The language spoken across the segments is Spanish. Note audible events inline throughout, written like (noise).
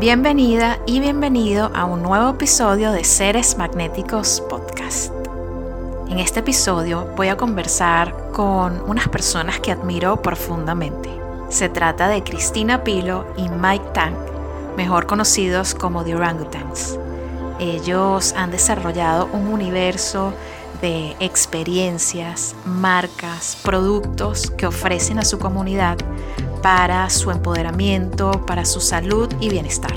Bienvenida y bienvenido a un nuevo episodio de Seres Magnéticos Podcast. En este episodio voy a conversar con unas personas que admiro profundamente. Se trata de Cristina Pilo y Mike Tang, mejor conocidos como The Orangutans. Ellos han desarrollado un universo de experiencias, marcas, productos que ofrecen a su comunidad para su empoderamiento, para su salud y bienestar.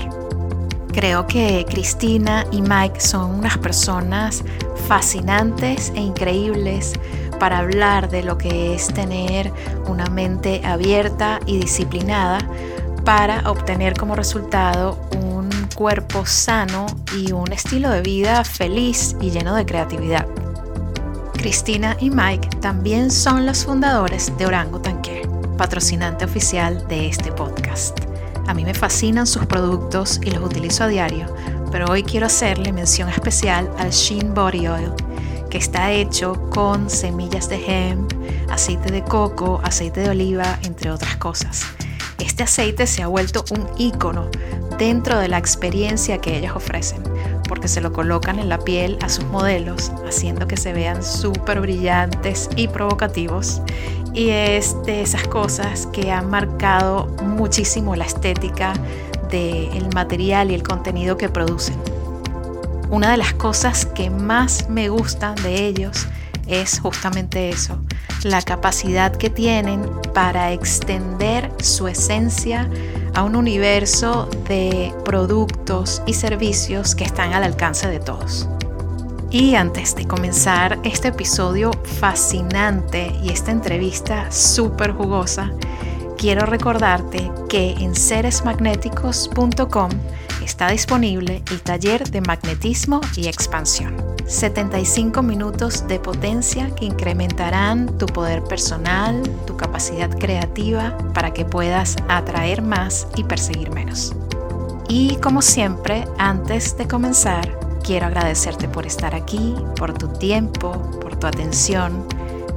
Creo que Cristina y Mike son unas personas fascinantes e increíbles para hablar de lo que es tener una mente abierta y disciplinada para obtener como resultado un cuerpo sano y un estilo de vida feliz y lleno de creatividad. Cristina y Mike también son los fundadores de Orangutan patrocinante oficial de este podcast. A mí me fascinan sus productos y los utilizo a diario, pero hoy quiero hacerle mención especial al Sheen Body Oil, que está hecho con semillas de hemp, aceite de coco, aceite de oliva, entre otras cosas. Este aceite se ha vuelto un icono dentro de la experiencia que ellos ofrecen, porque se lo colocan en la piel a sus modelos, haciendo que se vean súper brillantes y provocativos y es de esas cosas que han marcado muchísimo la estética del material y el contenido que producen. Una de las cosas que más me gustan de ellos es justamente eso, la capacidad que tienen para extender su esencia a un universo de productos y servicios que están al alcance de todos. Y antes de comenzar este episodio fascinante y esta entrevista súper jugosa, quiero recordarte que en seresmagnéticos.com está disponible el taller de magnetismo y expansión. 75 minutos de potencia que incrementarán tu poder personal, tu capacidad creativa para que puedas atraer más y perseguir menos. Y como siempre, antes de comenzar, Quiero agradecerte por estar aquí, por tu tiempo, por tu atención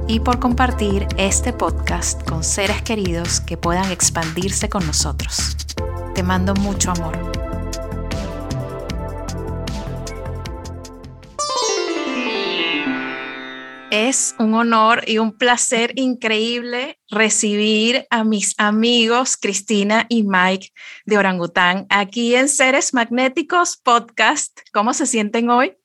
y por compartir este podcast con seres queridos que puedan expandirse con nosotros. Te mando mucho amor. Es un honor y un placer increíble recibir a mis amigos Cristina y Mike de Orangután aquí en Seres Magnéticos Podcast. ¿Cómo se sienten hoy?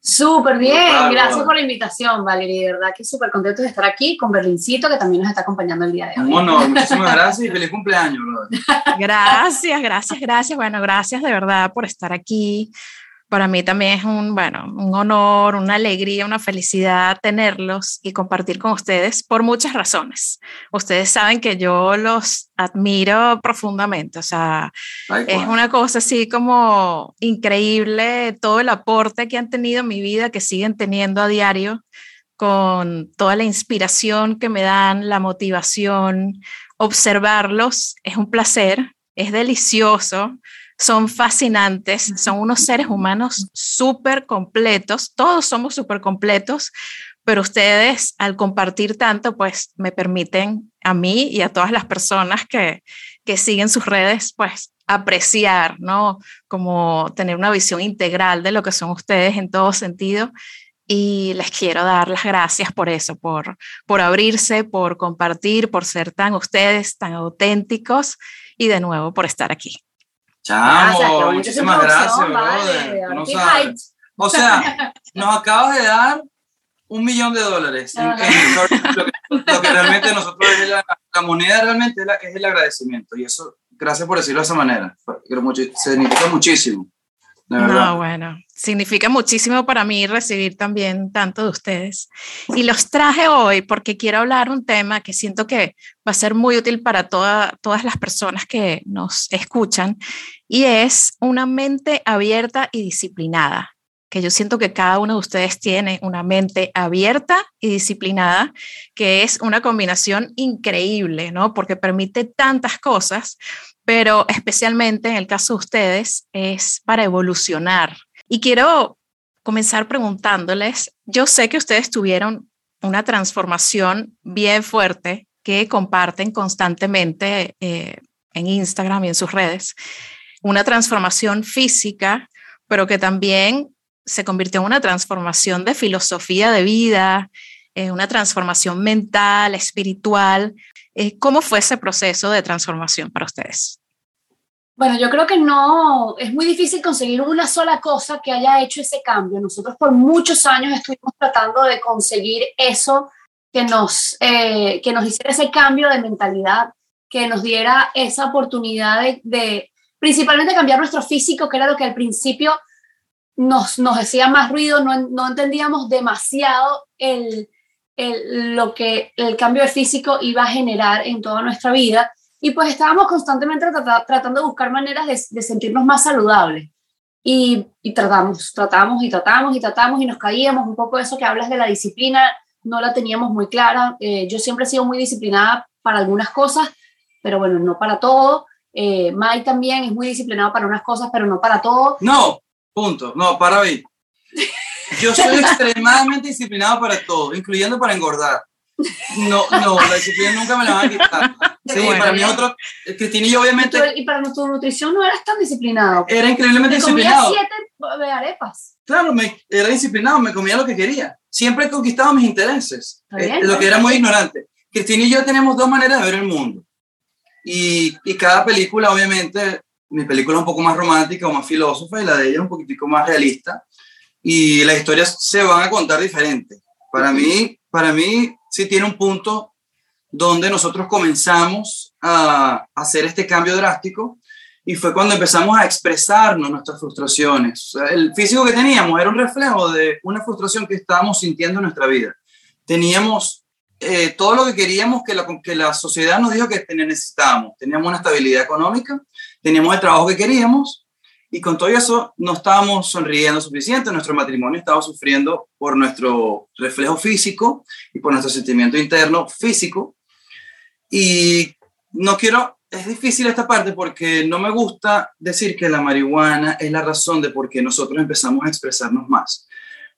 Súper bien, gracias por la invitación, Valeria. De verdad que súper contento de estar aquí con Berlincito, que también nos está acompañando el día de hoy. Bueno, (laughs) muchísimas gracias y feliz cumpleaños, Gracias, gracias, gracias. Bueno, gracias de verdad por estar aquí para mí también es un, bueno, un honor, una alegría, una felicidad tenerlos y compartir con ustedes por muchas razones. Ustedes saben que yo los admiro profundamente, o sea, es una cosa así como increíble todo el aporte que han tenido en mi vida, que siguen teniendo a diario con toda la inspiración que me dan, la motivación, observarlos es un placer, es delicioso son fascinantes, son unos seres humanos súper completos, todos somos súper completos, pero ustedes al compartir tanto, pues me permiten a mí y a todas las personas que, que siguen sus redes, pues apreciar, ¿no? Como tener una visión integral de lo que son ustedes en todo sentido. Y les quiero dar las gracias por eso, por, por abrirse, por compartir, por ser tan ustedes, tan auténticos y de nuevo por estar aquí. Chamo, muchísimas gracias, brother. O sea, (laughs) nos acabas de dar un millón de dólares. lo, que, realmente nosotros es la, moneda realmente es, el agradecimiento. Y eso, gracias por decirlo de esa manera. Significa muchísimo. No, bueno, significa muchísimo para mí recibir también tanto de ustedes. Y los traje hoy porque quiero hablar un tema que siento que va a ser muy útil para todas las personas que nos escuchan y es una mente abierta y disciplinada que yo siento que cada uno de ustedes tiene una mente abierta y disciplinada, que es una combinación increíble, ¿no? Porque permite tantas cosas, pero especialmente en el caso de ustedes es para evolucionar. Y quiero comenzar preguntándoles, yo sé que ustedes tuvieron una transformación bien fuerte que comparten constantemente eh, en Instagram y en sus redes, una transformación física, pero que también se convirtió en una transformación de filosofía de vida, en una transformación mental, espiritual. Eh, ¿Cómo fue ese proceso de transformación para ustedes? Bueno, yo creo que no, es muy difícil conseguir una sola cosa que haya hecho ese cambio. Nosotros por muchos años estuvimos tratando de conseguir eso que nos, eh, que nos hiciera ese cambio de mentalidad, que nos diera esa oportunidad de, de, principalmente cambiar nuestro físico, que era lo que al principio nos, nos hacía más ruido, no, no entendíamos demasiado el, el, lo que el cambio de físico iba a generar en toda nuestra vida. Y pues estábamos constantemente tratando de buscar maneras de, de sentirnos más saludables. Y, y, tratamos, tratamos y tratamos y tratamos y nos caíamos. Un poco eso que hablas de la disciplina, no la teníamos muy clara. Eh, yo siempre he sido muy disciplinada para algunas cosas, pero bueno, no para todo. Eh, Mike también es muy disciplinado para unas cosas, pero no para todo. No, Punto. No, para mí. Yo soy (laughs) extremadamente disciplinado para todo, incluyendo para engordar. No, no, la disciplina nunca me la van a quitar. Sí, para mí otro, Cristina y yo obviamente... Y para tu nutrición no eras tan disciplinado. Era increíblemente disciplinado. Comía siete arepas. Claro, me, era disciplinado, me comía lo que quería. Siempre he conquistado mis intereses, eh, lo que era muy ignorante. Cristina y yo tenemos dos maneras de ver el mundo. Y, y cada película, obviamente, mi película es un poco más romántica o más filósofa y la de ella es un poquitico más realista. Y las historias se van a contar diferente. Para mí, para mí sí tiene un punto donde nosotros comenzamos a hacer este cambio drástico y fue cuando empezamos a expresarnos nuestras frustraciones. el físico que teníamos era un reflejo de una frustración que estábamos sintiendo en nuestra vida. Teníamos eh, todo lo que queríamos que la, que la sociedad nos dijo que necesitábamos. Teníamos una estabilidad económica, teníamos el trabajo que queríamos y con todo eso no estábamos sonriendo suficiente, nuestro matrimonio estaba sufriendo por nuestro reflejo físico y por nuestro sentimiento interno físico. Y no quiero, es difícil esta parte porque no me gusta decir que la marihuana es la razón de por qué nosotros empezamos a expresarnos más.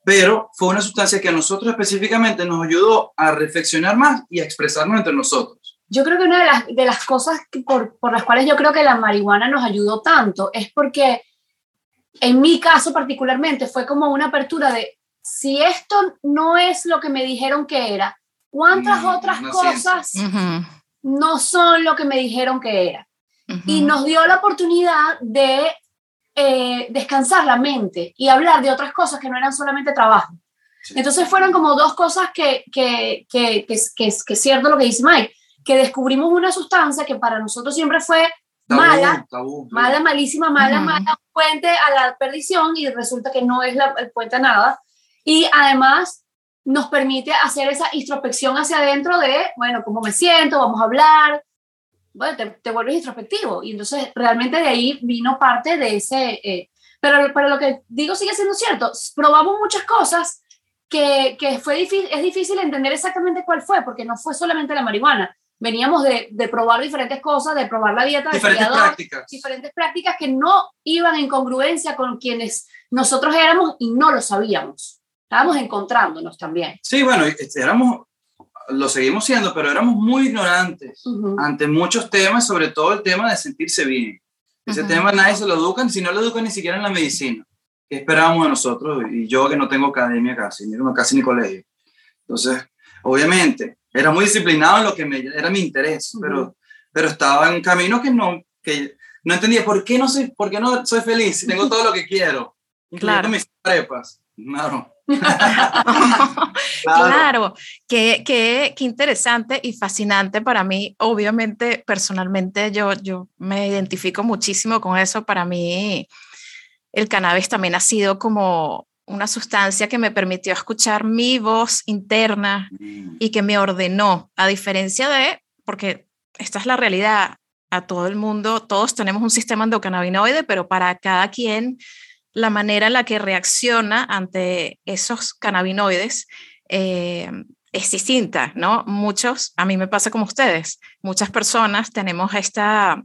Pero fue una sustancia que a nosotros específicamente nos ayudó a reflexionar más y a expresarnos entre nosotros yo creo que una de las, de las cosas por, por, las cuales yo creo que la marihuana nos ayudó tanto es porque en mi caso particularmente fue como una apertura de si esto no es lo que me dijeron que era, ¿cuántas mm, otras cosas no son lo que me dijeron que era? Y nos dio la oportunidad de eh, descansar la mente y hablar de otras cosas que no eran solamente trabajo. Entonces fueron como dos cosas que, que, que, que, que, que es cierto lo que dice Mike que descubrimos una sustancia que para nosotros siempre fue mala, mala, malísima, mala, mala, puente a la perdición y resulta que no es la, el puente a nada. Y además nos permite hacer esa introspección hacia adentro de, bueno, cómo me siento, vamos a hablar, bueno, te, te vuelves introspectivo. Y entonces realmente de ahí vino parte de ese... Eh, pero, pero lo que digo sigue siendo cierto, probamos muchas cosas que, que fue difícil, es difícil entender exactamente cuál fue, porque no fue solamente la marihuana veníamos de, de, probar diferentes cosas, de probar la dieta, diferentes prácticas. diferentes prácticas que no iban en congruencia con quienes nosotros éramos y no lo sabíamos. Estábamos encontrándonos también. Sí, bueno, este, éramos, lo seguimos siendo, pero éramos muy ignorantes ante muchos temas, sobre todo el tema de sentirse bien. Ese tema nadie se lo educa, si no lo educan ni siquiera en la medicina. ¿Qué esperábamos de nosotros? Y yo que no tengo academia casi, casi ni colegio. Entonces, obviamente, era muy disciplinado en lo que me, era mi interés, pero, pero estaba en un camino que no, que no entendía por qué no soy, por qué no soy feliz si tengo todo lo que quiero, claro. mis trepas. Claro. (laughs) claro, claro. Qué, qué, qué, interesante y fascinante para mí. Obviamente, personalmente, yo, yo me identifico muchísimo con eso. Para mí, el cannabis también ha sido como una sustancia que me permitió escuchar mi voz interna y que me ordenó, a diferencia de, porque esta es la realidad, a todo el mundo, todos tenemos un sistema endocannabinoide, pero para cada quien la manera en la que reacciona ante esos cannabinoides eh, es distinta, ¿no? Muchos, a mí me pasa como ustedes, muchas personas tenemos esta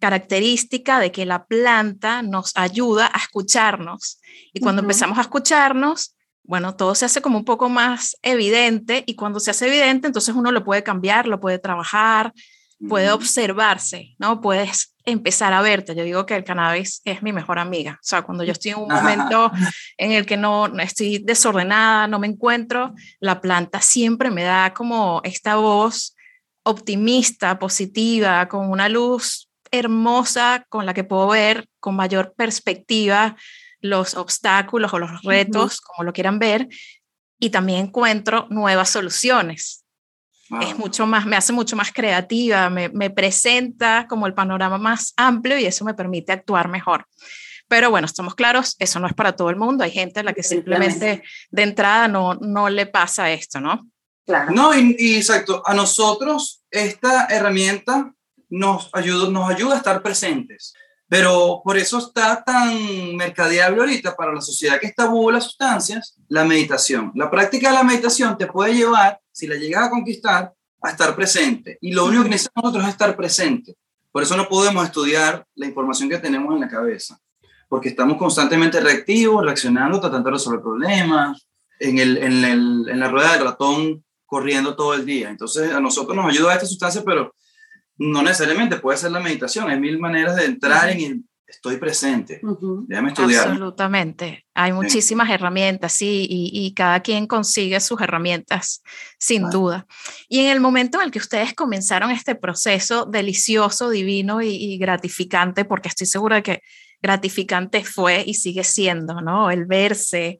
característica de que la planta nos ayuda a escucharnos. Y cuando empezamos a escucharnos, bueno, todo se hace como un poco más evidente y cuando se hace evidente, entonces uno lo puede cambiar, lo puede trabajar, puede observarse, ¿no? Puedes empezar a verte. Yo digo que el cannabis es mi mejor amiga. O sea, cuando yo estoy en un momento en el que no, estoy desordenada, no me encuentro, la planta siempre me da como esta voz optimista, positiva, con una luz hermosa con la que puedo ver con mayor perspectiva los obstáculos o los retos, como lo quieran ver, y también encuentro nuevas soluciones es mucho más, me hace mucho más creativa, me, me, presenta como el panorama más amplio y eso me permite actuar mejor. Pero bueno, estamos claros, eso no es para todo el mundo. Hay gente a la que simplemente de entrada no, no le pasa esto, ¿no? Claro. No, y, y exacto, a nosotros esta herramienta nos ayuda, nos ayuda a estar presentes. Pero por eso está tan mercadeable ahorita para la sociedad que está de las sustancias, la meditación. La práctica de la meditación te puede llevar, si la llegas a conquistar, a estar presente. Y lo único que necesitamos nosotros es estar presente. Por eso no podemos estudiar la información que tenemos en la cabeza, porque estamos constantemente reactivos, reaccionando, tratando de resolver problemas, en, el, en, el, en la rueda del ratón corriendo todo el día. Entonces a nosotros nos ayuda esta sustancia, pero no necesariamente puede ser la meditación, hay mil maneras de entrar en el estoy presente, déjame estudiar. Absolutamente, hay muchísimas herramientas, sí, y, cada quien consigue sus herramientas, sin duda. Y en el momento en el que ustedes comenzaron este proceso delicioso, divino y, gratificante, porque estoy segura de que gratificante fue y sigue siendo, ¿no? El verse,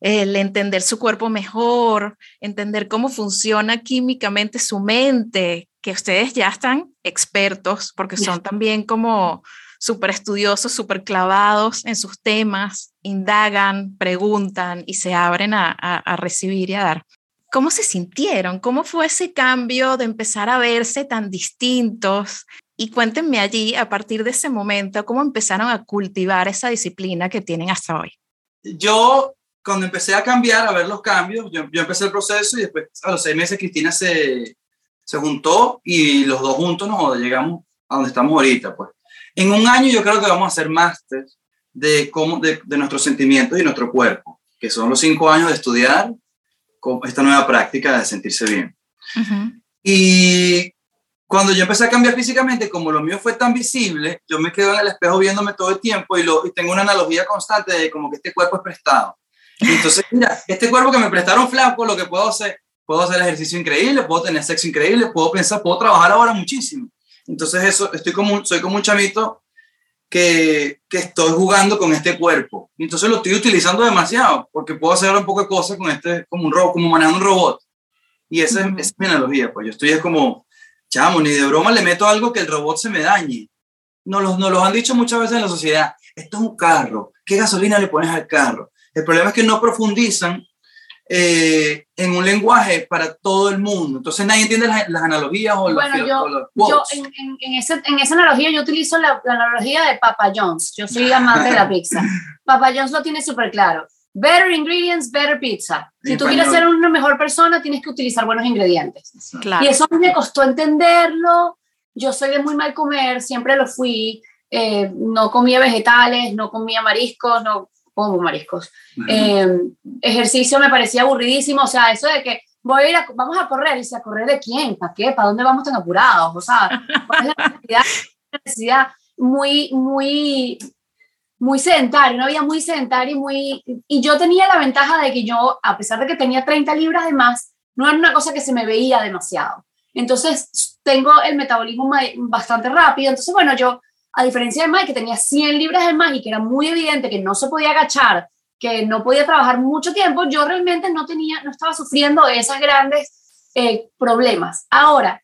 el entender su cuerpo mejor, entender cómo funciona químicamente su mente, que ustedes ya están expertos porque son también como súper estudiosos, súper clavados en sus temas, indagan, preguntan y se abren a, a, recibir y a dar. ¿Cómo se sintieron? ¿Cómo fue ese cambio de empezar a verse tan distintos? Y cuéntenme allí, a partir de ese momento, cómo empezaron a cultivar esa disciplina que tienen hasta hoy. Yo, cuando empecé a cambiar, a ver los cambios, yo, yo empecé el proceso y después a los seis meses Cristina se, se juntó y los dos juntos nos llegamos a donde estamos ahorita, pues. En un año yo creo que vamos a hacer máster de, cómo, de, de, nuestros sentimientos y nuestro cuerpo, que son los cinco años de estudiar esta nueva práctica de sentirse bien. Y cuando yo empecé a cambiar físicamente, como lo mío fue tan visible, yo me quedo en el espejo viéndome todo el tiempo y, lo, y tengo una analogía constante de como que este cuerpo es prestado. entonces, mira, este cuerpo que me prestaron flaco, lo que puedo hacer, puedo hacer ejercicio increíble, puedo tener sexo increíble, puedo pensar, puedo trabajar ahora muchísimo. Entonces eso, estoy como, soy como un chamito que, que estoy jugando con este cuerpo. Y entonces lo estoy utilizando demasiado, porque puedo hacer un poco de cosas con este, como un robot, como manejando un robot. Y esa, es, mi analogía, pues yo estoy es como, chamo, ni de broma le meto algo que el robot se me dañe. Nos lo, nos lo han dicho muchas veces en la sociedad, esto es un carro, ¿qué gasolina le pones al carro? El problema es que no profundizan eh, en un lenguaje para todo el mundo. Entonces nadie entiende las, analogías o bueno, yo, yo en, en, en, ese, en, esa analogía yo utilizo la, analogía de Papa John's. Yo soy amante de la pizza. (laughs) Papa John's lo tiene súper claro. Better ingredients, better pizza. Si tú quieres ser una mejor persona, tienes que utilizar buenos ingredientes. Claro. Y eso me costó entenderlo. Yo soy de muy mal comer, siempre lo fui. Eh, no comía vegetales, no comía mariscos, no como mariscos. Em, ejercicio me parecía aburridísimo, o sea, eso de que voy a ir a, vamos a correr, y dice, ¿a correr de quién? ¿Para qué? ¿Para dónde vamos tan apurados? O sea, es (laughs) la necesidad? muy, muy, muy sedentaria, una vida muy sedentaria y muy... Y yo tenía la ventaja de que yo, a pesar de que tenía 30 libras de más, no era una cosa que se me veía demasiado. Entonces, tengo el metabolismo bastante rápido. Entonces, bueno, yo a diferencia de Mike, que tenía 100 libras de más y que era muy evidente que no se podía agachar, que no podía trabajar mucho tiempo, yo realmente no tenía, no estaba sufriendo esos grandes eh, problemas. Ahora,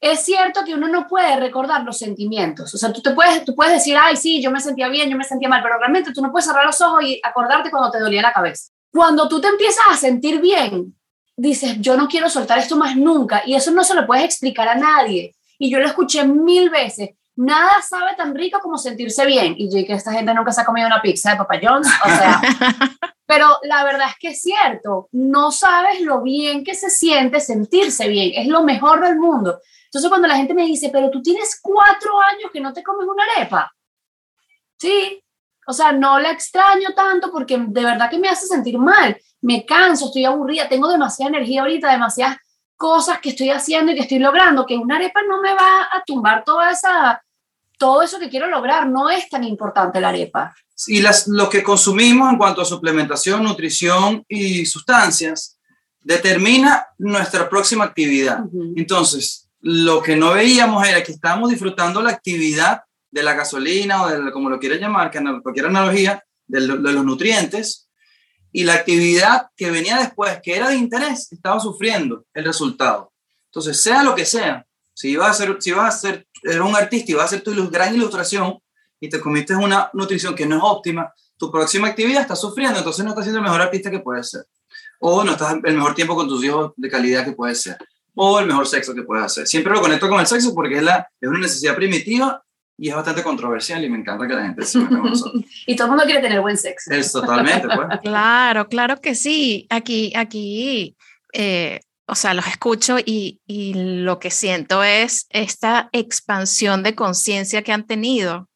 es cierto que uno no puede recordar los sentimientos. O sea, tú, te puedes, tú puedes decir, ay, sí, yo me sentía bien, yo me sentía mal, pero realmente tú no puedes cerrar los ojos y acordarte cuando te dolía la cabeza. Cuando tú te empiezas a sentir bien, dices, yo no quiero soltar esto más nunca. Y eso no se lo puedes explicar a nadie. Y yo lo escuché mil veces. Nada sabe tan rico como sentirse bien. Y yo que esta gente nunca se ha comido una pizza de Papa John's. O sea, (laughs) pero la verdad es que es cierto. No sabes lo bien que se siente sentirse bien. Es lo mejor del mundo. Entonces cuando la gente me dice, pero tú tienes cuatro años que no te comes una arepa. Sí, o sea, no la extraño tanto porque de verdad que me hace sentir mal. Me canso, estoy aburrida, tengo demasiada energía ahorita, demasiadas cosas que estoy haciendo y que estoy logrando, que una arepa no me va a tumbar toda esa, todo eso que quiero lograr. No es tan importante la arepa. Y las, lo que consumimos en cuanto a suplementación, nutrición y sustancias determina nuestra próxima actividad. Entonces, lo que no veíamos era que estábamos disfrutando la actividad de la gasolina o de como lo quieras llamar, que cualquier analogía, de, de, los nutrientes, y la actividad que venía después, que era de interés, estaba sufriendo el resultado. Entonces, sea lo que sea, si ibas a ser, si vas a ser, eres un artista y vas a hacer tu gran ilustración y te comiste una nutrición que no es óptima, tu próxima actividad está sufriendo, entonces no estás siendo el mejor artista que puedes ser. O no estás el mejor tiempo con tus hijos de calidad que puedes ser o el mejor sexo que puedes hacer. Siempre lo conecto con el sexo porque es, la, es una necesidad primitiva y es bastante controversial y me encanta que la gente se meta con nosotros. (laughs) y todo el mundo quiere tener buen sexo. Es totalmente, pues. (laughs) Claro, claro que sí. Aquí, aquí, eh, o sea, los escucho y, y lo que siento es esta expansión de conciencia que han tenido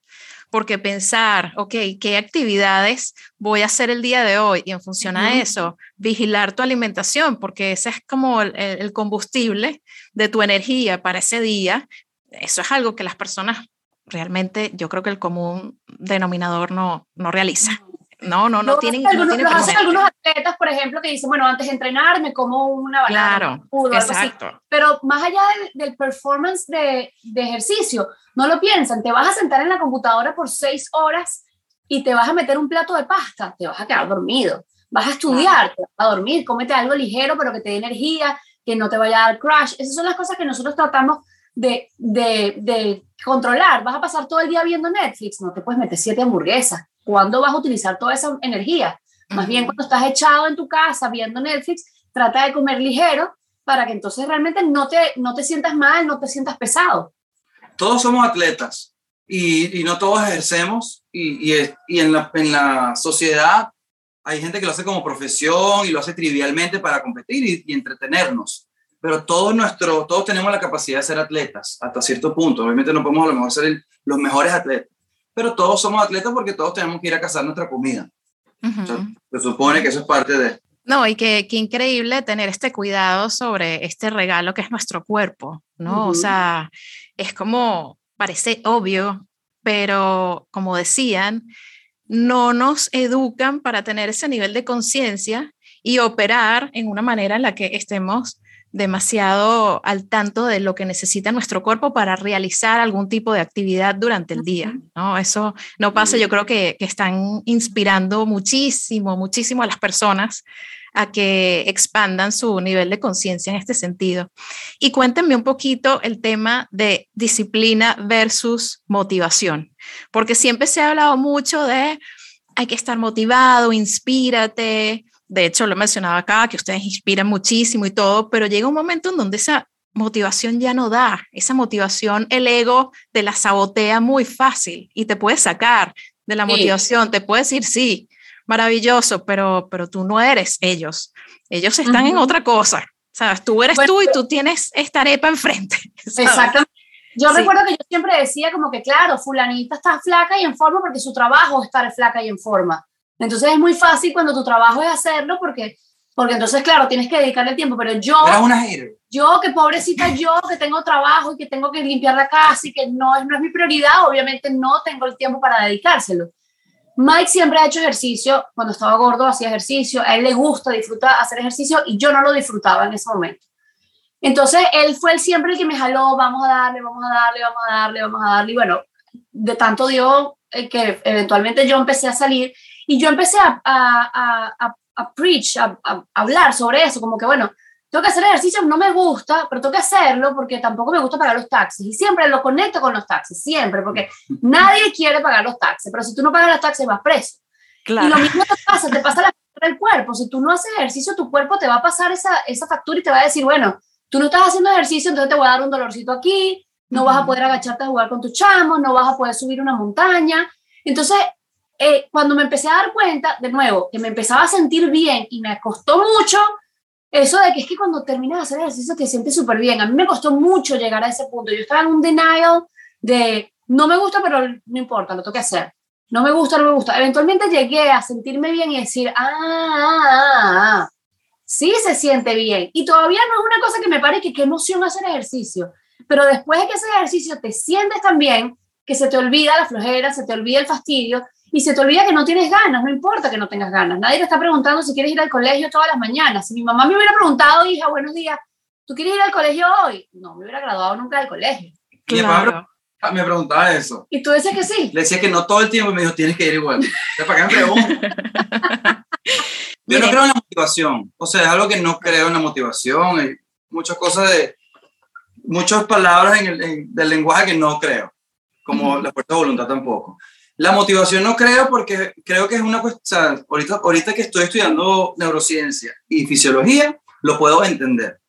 porque pensar, ok, ¿qué actividades voy a hacer el día de hoy? Y en función a eso, vigilar tu alimentación, porque ese es como el, combustible de tu energía para ese día. Eso es algo que las personas realmente, yo creo que el común denominador no, no realiza. No, no, no, tienen. Algunos, no hacen algunos atletas, por ejemplo, que dicen, bueno, antes de entrenar me como una banana. Claro, exacto. Pero más allá del, performance de, de, ejercicio, no lo piensan. Te vas a sentar en la computadora por seis horas y te vas a meter un plato de pasta, te vas a quedar dormido. Vas a estudiar, te vas a dormir, cómete algo ligero, pero que te dé energía, que no te vaya a dar crash. Esas son las cosas que nosotros tratamos de, de, de controlar. Vas a pasar todo el día viendo Netflix, no te puedes meter siete hamburguesas ¿Cuándo vas a utilizar toda esa energía? Más bien cuando estás echado en tu casa viendo Netflix, trata de comer ligero para que entonces realmente no te, no te sientas mal, no te sientas pesado. Todos somos atletas y, y no todos ejercemos y, y, y en, la, en, la, sociedad hay gente que lo hace como profesión y lo hace trivialmente para competir y, entretenernos. Pero todos, nuestro, todos tenemos la capacidad de ser atletas hasta cierto punto. Obviamente no podemos a lo mejor ser los mejores atletas, pero todos somos atletas porque todos tenemos que ir a cazar nuestra comida. se supone que eso es parte de... No, y qué, qué increíble tener este cuidado sobre este regalo que es nuestro cuerpo, ¿no? O sea, es como, parece obvio, pero como decían, no nos educan para tener ese nivel de conciencia y operar en una manera en la que estemos demasiado al tanto de lo que necesita nuestro cuerpo para realizar algún tipo de actividad durante el día, ¿no? Eso no pasa, yo creo que, que están inspirando muchísimo, muchísimo a las personas a que expandan su nivel de conciencia en este sentido. Y cuéntenme un poquito el tema de disciplina versus motivación, porque siempre se ha hablado mucho de hay que estar motivado, inspírate, de hecho lo he mencionado acá, que ustedes inspiran muchísimo y todo, pero llega un momento en donde esa motivación ya no da, esa motivación el ego te la sabotea muy fácil y te puede sacar de la motivación, te puede decir sí, maravilloso, pero, pero tú no eres ellos, ellos están en otra cosa, ¿sabes? Tú eres tú y tú tienes esta arepa enfrente. (laughs) Exactamente. Yo recuerdo que yo siempre decía como que, claro, fulanita está flaca y en forma porque su trabajo es estar flaca y en forma. Entonces es muy fácil cuando tu trabajo es hacerlo porque, porque entonces, claro, tienes que dedicarle tiempo, pero yo... una yo, que pobrecita yo, que tengo trabajo y que tengo que limpiar la casa y que no es, no es mi prioridad, obviamente no tengo el tiempo para dedicárselo. Mike siempre ha hecho ejercicio, cuando estaba gordo hacía ejercicio, a él le gusta, disfruta hacer ejercicio y yo no lo disfrutaba en ese momento. Entonces él fue el siempre el que me jaló, vamos a darle, vamos a darle, vamos a darle, vamos a darle. Y bueno, de tanto dio eh, que eventualmente yo empecé a salir y yo empecé a, a, a, a preach, a, hablar sobre eso, como que, bueno, tengo que hacer ejercicio, no me gusta, pero tengo que hacerlo porque tampoco me gusta pagar los taxis. Y siempre lo conecto con los taxis, siempre, porque nadie quiere pagar los taxis, pero si tú no pagas los taxis vas preso. Claro. Y lo mismo te pasa, te pasa la factura del cuerpo. Si tú no haces ejercicio, tu cuerpo te va a pasar esa, esa factura y te va a decir, bueno, tú no estás haciendo ejercicio, entonces te voy a dar un dolorcito aquí, no vas a poder agacharte a jugar con tus chamos, no vas a poder subir una montaña. Entonces, eh, cuando me empecé a dar cuenta, de nuevo, que me empezaba a sentir bien y me costó mucho eso de que es que cuando terminas de hacer ejercicio te sientes súper bien. A mí me costó mucho llegar a ese punto. Yo estaba en un denial de no me gusta, pero no importa, lo tengo que hacer. No me gusta, no me gusta. Eventualmente llegué a sentirme bien y decir, ah, ah, ah, ah sí se siente bien. Y todavía no es una cosa que me pare que qué emoción hacer ejercicio. Pero después de que ese ejercicio te sientes tan bien que se te olvida la flojera, se te olvida el fastidio y se te olvida que no tienes ganas, no importa que no tengas ganas. Nadie te está preguntando si quieres ir al colegio todas las mañanas. Si mi mamá me hubiera preguntado, hija, buenos días, ¿tú quieres ir al colegio hoy? No, me hubiera graduado nunca del colegio. Claro. Me preguntaba eso. ¿Y tú dices que sí? Le decía que no todo el tiempo, me dijo, tienes que ir igual. ¿Para qué me Yo no creo en la motivación. O sea, es algo que no creo en la motivación. Hay muchas cosas de... Muchas palabras en el, del lenguaje que no creo. Como la fuerza de voluntad tampoco. La motivación no creo porque creo que es una cuestión, ahorita, ahorita que estoy estudiando neurociencia y fisiología, lo puedo entender.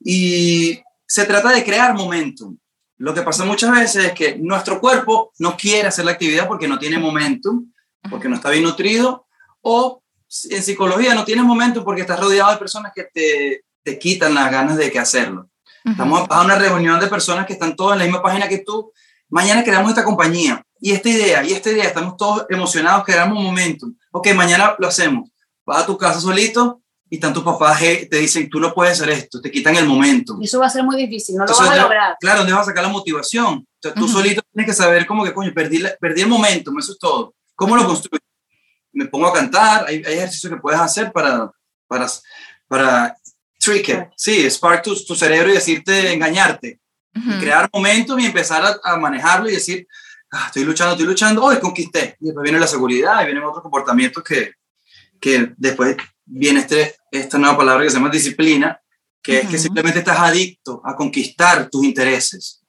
Y se trata de crear momentum. Lo que pasa muchas veces es que nuestro cuerpo no quiere hacer la actividad porque no tiene momentum, porque no está bien nutrido, o en psicología no tienes momentum porque estás rodeado de personas que te, te quitan las ganas de que hacerlo. Estamos a una reunión de personas que están todas en la misma página que tú. Mañana creamos esta compañía y esta idea, y esta idea, estamos todos emocionados, creamos un momento. Ok, mañana lo hacemos. Vas a tu casa solito y están tus papás te dicen, tú no puedes hacer esto, te quitan el momento. Y eso va a ser muy difícil, no lo vas a lograr. Claro, ¿dónde vas a sacar la motivación? O sea, tú solito tienes que saber cómo que, coño, perdí, perdí el momento, eso es todo. ¿Cómo lo construyo? Me pongo a cantar, hay, hay ejercicios que puedes hacer para, para, para trick it, sí, spark tu, tu cerebro y decirte, engañarte. crear momentos y empezar a, a manejarlo y decir, Ah, estoy luchando, estoy luchando, hoy conquisté. Y después viene la seguridad y vienen otros comportamientos que, que después viene este, esta nueva palabra que se llama disciplina, que es que simplemente estás adicto a conquistar tus intereses.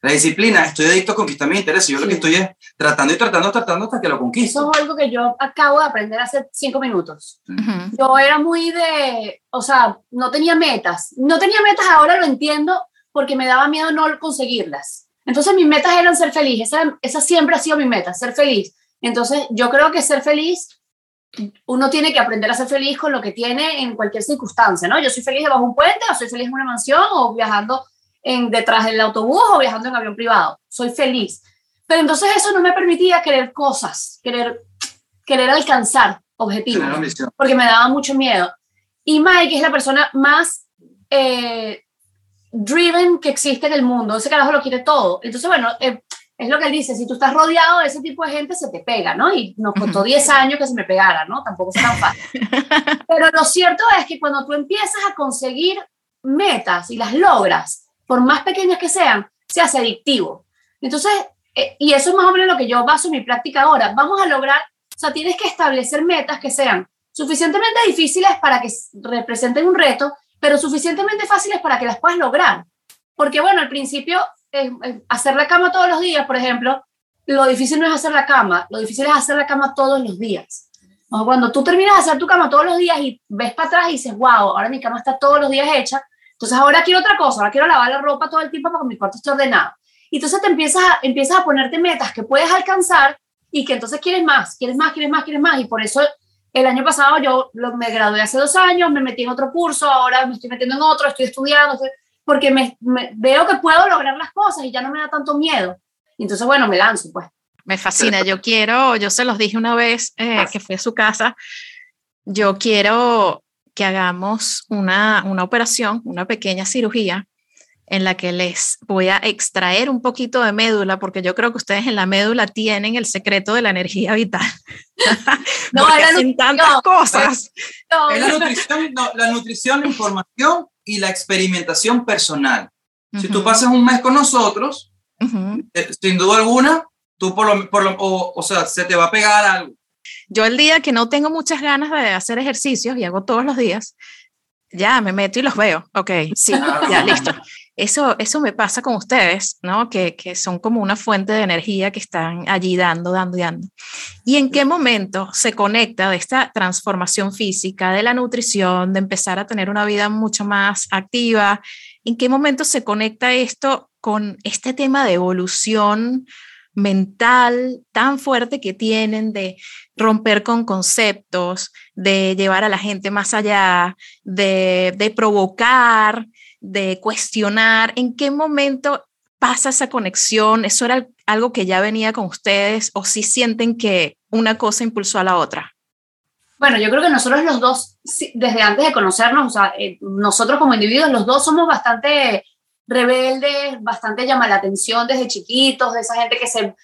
La disciplina, estoy adicto a conquistar mis intereses. Yo lo que estoy es tratando y tratando, tratando hasta que lo conquisto. Eso es algo que yo acabo de aprender hace cinco minutos. Yo era muy de, o sea, no tenía metas. No tenía metas, ahora lo entiendo porque me daba miedo no conseguirlas. Entonces mis metas eran ser feliz, esa, esa siempre ha sido mi meta, ser feliz. Entonces yo creo que ser feliz, uno tiene que aprender a ser feliz con lo que tiene en cualquier circunstancia, ¿no? Yo soy feliz debajo de un puente, o soy feliz en una mansión, o viajando en, detrás del autobús, o viajando en avión privado. Soy feliz. Pero entonces eso no me permitía querer cosas, querer, querer alcanzar objetivos, porque me daba mucho miedo. Y Mike es la persona más eh, driven que existe en el mundo. Ese carajo lo quiere todo. Entonces, bueno, eh, es lo que él dice, si tú estás rodeado de ese tipo de gente, se te pega, ¿no? Y nos costó 10 años que se me pegara, ¿no? Tampoco es tan fácil. (laughs) Pero lo cierto es que cuando tú empiezas a conseguir metas y las logras, por más pequeñas que sean, se hace adictivo. Entonces, eh, y eso es más o menos lo que yo baso en mi práctica ahora. Vamos a lograr, o sea, tienes que establecer metas que sean suficientemente difíciles para que representen un reto, pero suficientemente fáciles para que las puedas lograr. Porque bueno, al principio, hacer la cama todos los días, por ejemplo, lo difícil no es hacer la cama, lo difícil es hacer la cama todos los días. O cuando tú terminas de hacer tu cama todos los días y ves para atrás y dices, wow, ahora mi cama está todos los días hecha, entonces ahora quiero otra cosa, ahora quiero lavar la ropa todo el tiempo para que mi cuarto esté ordenado. Y entonces te empiezas a, empiezas a ponerte metas que puedes alcanzar y que entonces quieres más, quieres más, quieres más, quieres más. Y por eso el año pasado yo me gradué hace dos años, me metí en otro curso, ahora me estoy metiendo en otro, estoy estudiando, porque me, veo que puedo lograr las cosas y ya no me da tanto miedo. entonces, bueno, me lanzo, pues. Me fascina, yo quiero, yo se los dije una vez eh, que fui a su casa, yo quiero que hagamos una, una operación, una pequeña cirugía en la que les voy a extraer un poquito de médula, porque yo creo que ustedes en la médula tienen el secreto de la energía vital. (laughs) no, porque hacen tantas cosas. No, la, nutrición, la nutrición, la información y la experimentación personal. Si tú pasas un mes con nosotros, eh, sin duda alguna, tú por lo, por lo o, o sea, se te va a pegar algo. Yo el día que no tengo muchas ganas de hacer ejercicios y hago todos los días, Ya, me meto y los veo. Ok, sí, ya, listo. Eso, eso me pasa con ustedes, ¿no? Que, que, son como una fuente de energía que están allí dando, dando y dando. ¿Y en qué momento se conecta de esta transformación física, de la nutrición, de empezar a tener una vida mucho más activa? ¿En qué momento se conecta esto con este tema de evolución mental tan fuerte que tienen de romper con conceptos, de llevar a la gente más allá, de, de provocar, de cuestionar, ¿en qué momento pasa esa conexión? ¿Eso era algo que ya venía con ustedes o si sienten que una cosa impulsó a la otra? Bueno, yo creo que nosotros los dos, desde antes de conocernos, o sea, eh, nosotros como individuos, los dos somos bastante rebeldes, bastante llama la atención desde chiquitos, de esa gente que se,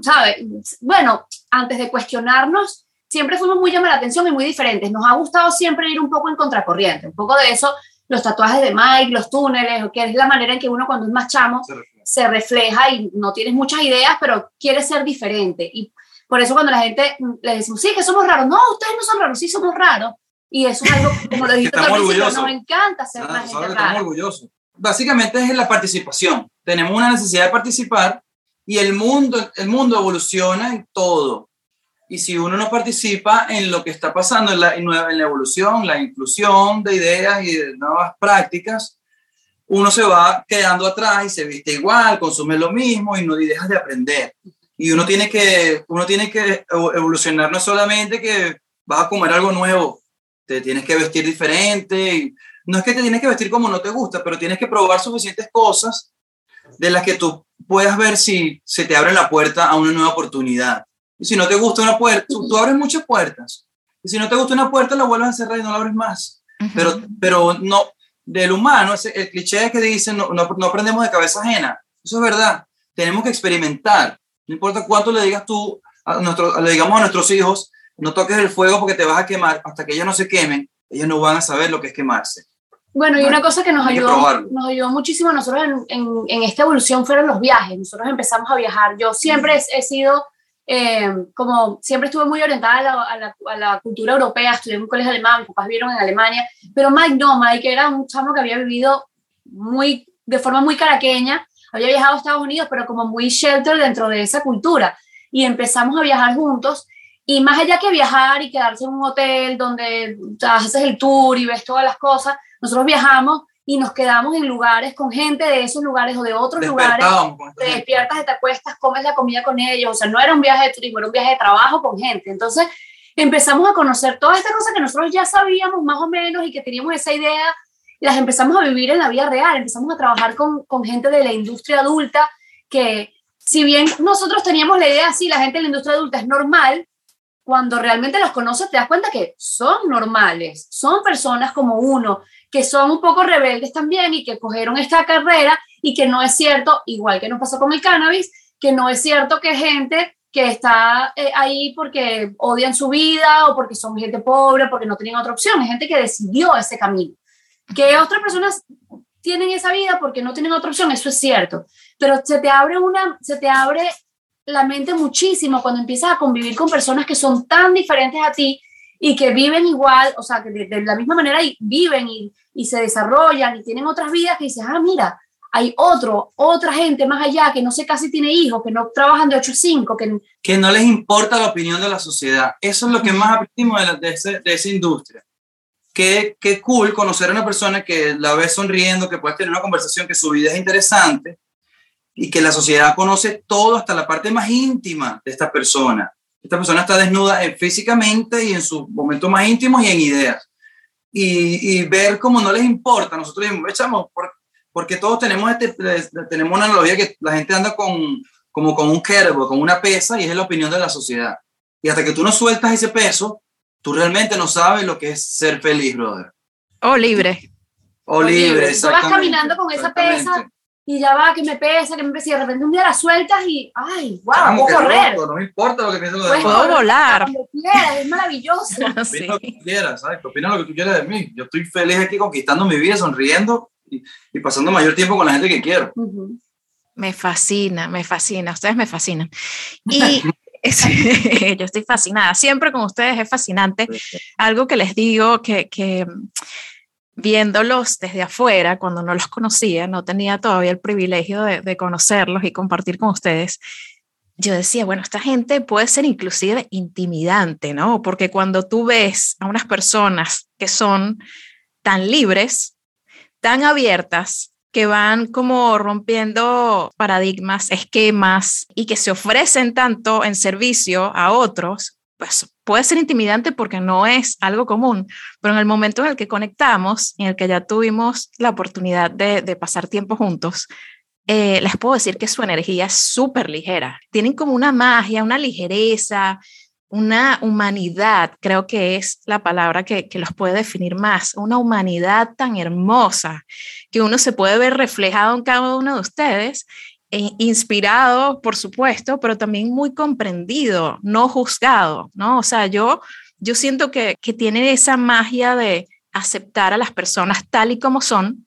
¿sabe? Bueno, antes de cuestionarnos, siempre fuimos muy llama la atención y muy diferentes. Nos ha gustado siempre ir un poco en contracorriente, un poco de eso, los tatuajes de Mike, los túneles, que es la manera en que uno cuando es más chamo se refleja, y no tienes muchas ideas, pero quiere ser diferente. Y por eso cuando la gente le decimos, sí, que somos raros, no, ustedes no son raros, sí somos raros. Y eso es algo, como lo (laughs) dijiste nos encanta ser ah, gente rara. Orgullosos básicamente es la participación. Tenemos una necesidad de participar y el mundo, el mundo evoluciona en todo. Y si uno no participa en lo que está pasando en la, en la evolución, la inclusión de ideas y de nuevas prácticas, uno se va quedando atrás y se viste igual, consume lo mismo y no y dejas de aprender. Y uno tiene que, uno tiene que evolucionar no solamente que vas a comer algo nuevo, te tienes que vestir diferente, y no es que te tienes que vestir como no te gusta, pero tienes que probar suficientes cosas de las que tú puedas ver si se te abre la puerta a una nueva oportunidad. Y si no te gusta una puerta, tú, abres muchas puertas. Y si no te gusta una puerta, la vuelves a cerrar y no la abres más. Pero, pero no, del humano, el cliché que dicen, no, no, no aprendemos de cabeza ajena. Eso es verdad. Tenemos que experimentar. No importa cuánto le digas tú, a nuestro, le digamos a nuestros hijos, no toques el fuego porque te vas a quemar, hasta que ellos no se quemen, ellos no van a saber lo que es quemarse. Bueno, y una cosa que nos ayudó, nos ayudó muchísimo a nosotros en, en, esta evolución fueron los viajes. Nosotros empezamos a viajar. Yo siempre he, sido, eh, como siempre estuve muy orientada a la, a, la, a la, cultura europea, estudié en un colegio alemán, mis papás vieron en Alemania, pero Mike no, Mike era un chamo que había vivido muy, de forma muy caraqueña, había viajado a Estados Unidos, pero como muy shelter dentro de esa cultura. Y empezamos a viajar juntos y más allá que viajar y quedarse en un hotel donde haces el tour y ves todas las cosas, nosotros viajamos y nos quedamos en lugares con gente de esos lugares o de otros lugares. Te despiertas, te acuestas, comes la comida con ellos. O sea, no era un viaje de turismo, era un viaje de trabajo con gente. Entonces empezamos a conocer todas estas cosas que nosotros ya sabíamos más o menos y que teníamos esa idea, y las empezamos a vivir en la vida real. Empezamos a trabajar con, con gente de la industria adulta que, si bien nosotros teníamos la idea, sí, la gente de la industria adulta es normal, cuando realmente los conoces te das cuenta que son normales, son personas como uno, que son un poco rebeldes también y que cogieron esta carrera y que no es cierto, igual que nos pasó con el cannabis, que no es cierto que gente que está eh, ahí porque odian su vida o porque son gente pobre, porque no tienen otra opción, es gente que decidió ese camino. Que otras personas tienen esa vida porque no tienen otra opción, eso es cierto, pero se te abre una, se te abre la mente muchísimo cuando empiezas a convivir con personas que son tan diferentes a ti y que viven igual, o sea, que de, la misma manera y viven y, se desarrollan y tienen otras vidas que dices, ah, mira, hay otro, otra gente más allá que no sé casi tiene hijos, que no trabajan de 8 a 5, que... Que no les importa la opinión de la sociedad. Eso es lo que más aprendimos de, de, de esa industria. Qué, qué cool conocer a una persona que la ves sonriendo, que puedes tener una conversación, que su vida es interesante y que la sociedad conoce todo hasta la parte más íntima de esta persona esta persona está desnuda eh, físicamente y en sus momentos más íntimos y en ideas. Y, y ver cómo no les importa. Nosotros echamos, porque todos tenemos, este, tenemos una analogía que la gente anda con, como con un kettlebell, con una pesa, y es la opinión de la sociedad. Y hasta que tú no sueltas ese peso, tú realmente no sabes lo que es ser feliz, brother. O libre. O libre, Tú vas caminando con esa pesa y ya va, que me pesa, que me pesa, y de repente un día la sueltas y, ay, wow, puedo correr. no me importa lo que piensen los demás. Puedo volar. Quieras, es maravilloso. (laughs) Opina lo que quieras, ¿sabes? Opina lo que tú quieras de mí. Yo estoy feliz aquí conquistando mi vida, sonriendo y, y pasando mayor tiempo con la gente que quiero. Me fascina, me fascina, ustedes me fascinan. Y (laughs) (laughs) yo estoy fascinada, siempre con ustedes es fascinante. Algo que les digo que, que viéndolos desde afuera, cuando no los conocía, no tenía todavía el privilegio de, conocerlos y compartir con ustedes, yo decía, bueno, esta gente puede ser inclusive intimidante, ¿no? Porque cuando tú ves a unas personas que son tan libres, tan abiertas, que van como rompiendo paradigmas, esquemas y que se ofrecen tanto en servicio a otros, pues puede ser intimidante porque no es algo común, pero en el momento en el que conectamos, en el que ya tuvimos la oportunidad de, pasar tiempo juntos, eh, les puedo decir que su energía es súper ligera. Tienen como una magia, una ligereza, una humanidad, creo que es la palabra que, los puede definir más, una humanidad tan hermosa que uno se puede ver reflejado en cada uno de ustedes, inspirado, por supuesto, pero también muy comprendido, no juzgado, ¿no? O sea, yo, yo siento que, que tiene esa magia de aceptar a las personas tal y como son,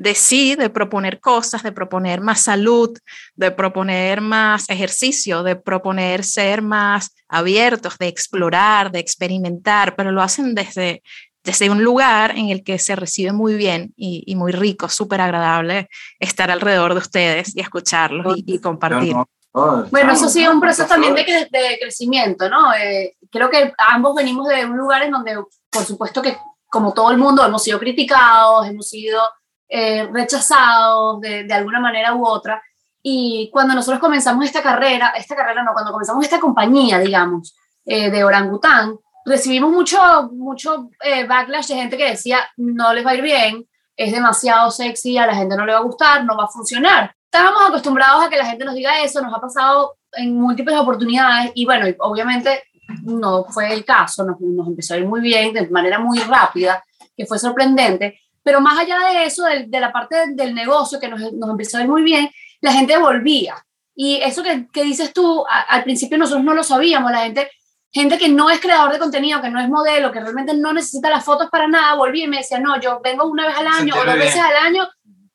de sí, de proponer cosas, de proponer más salud, de proponer más ejercicio, de proponer ser más abiertos, de explorar, de experimentar, pero lo hacen desde, desde un lugar en el que se recibe muy bien y, muy rico, súper agradable estar alrededor de ustedes y escucharlos y, compartir. Bueno, eso sí es un proceso también de, de crecimiento, ¿no? Eh, creo que ambos venimos de un lugar en donde, por supuesto que como todo el mundo, hemos sido criticados, hemos sido eh, rechazados de, de, alguna manera u otra. Y cuando nosotros comenzamos esta carrera, esta carrera no, cuando comenzamos esta compañía, digamos, eh, de orangután, recibimos mucho, mucho eh, backlash de gente que decía, no les va a ir bien, es demasiado sexy, a la gente no le va a gustar, no va a funcionar. Estábamos acostumbrados a que la gente nos diga eso, nos ha pasado en múltiples oportunidades y bueno, obviamente no fue el caso, nos, nos empezó a ir muy bien, de manera muy rápida, que fue sorprendente, pero más allá de eso, de, de la parte del negocio que nos, nos, empezó a ir muy bien, la gente volvía. Y eso que, que dices tú, al principio nosotros no lo sabíamos, la gente, gente que no es creador de contenido, que no es modelo, que realmente no necesita las fotos para nada, volvía y me decía, no, yo vengo una vez al año o dos veces al año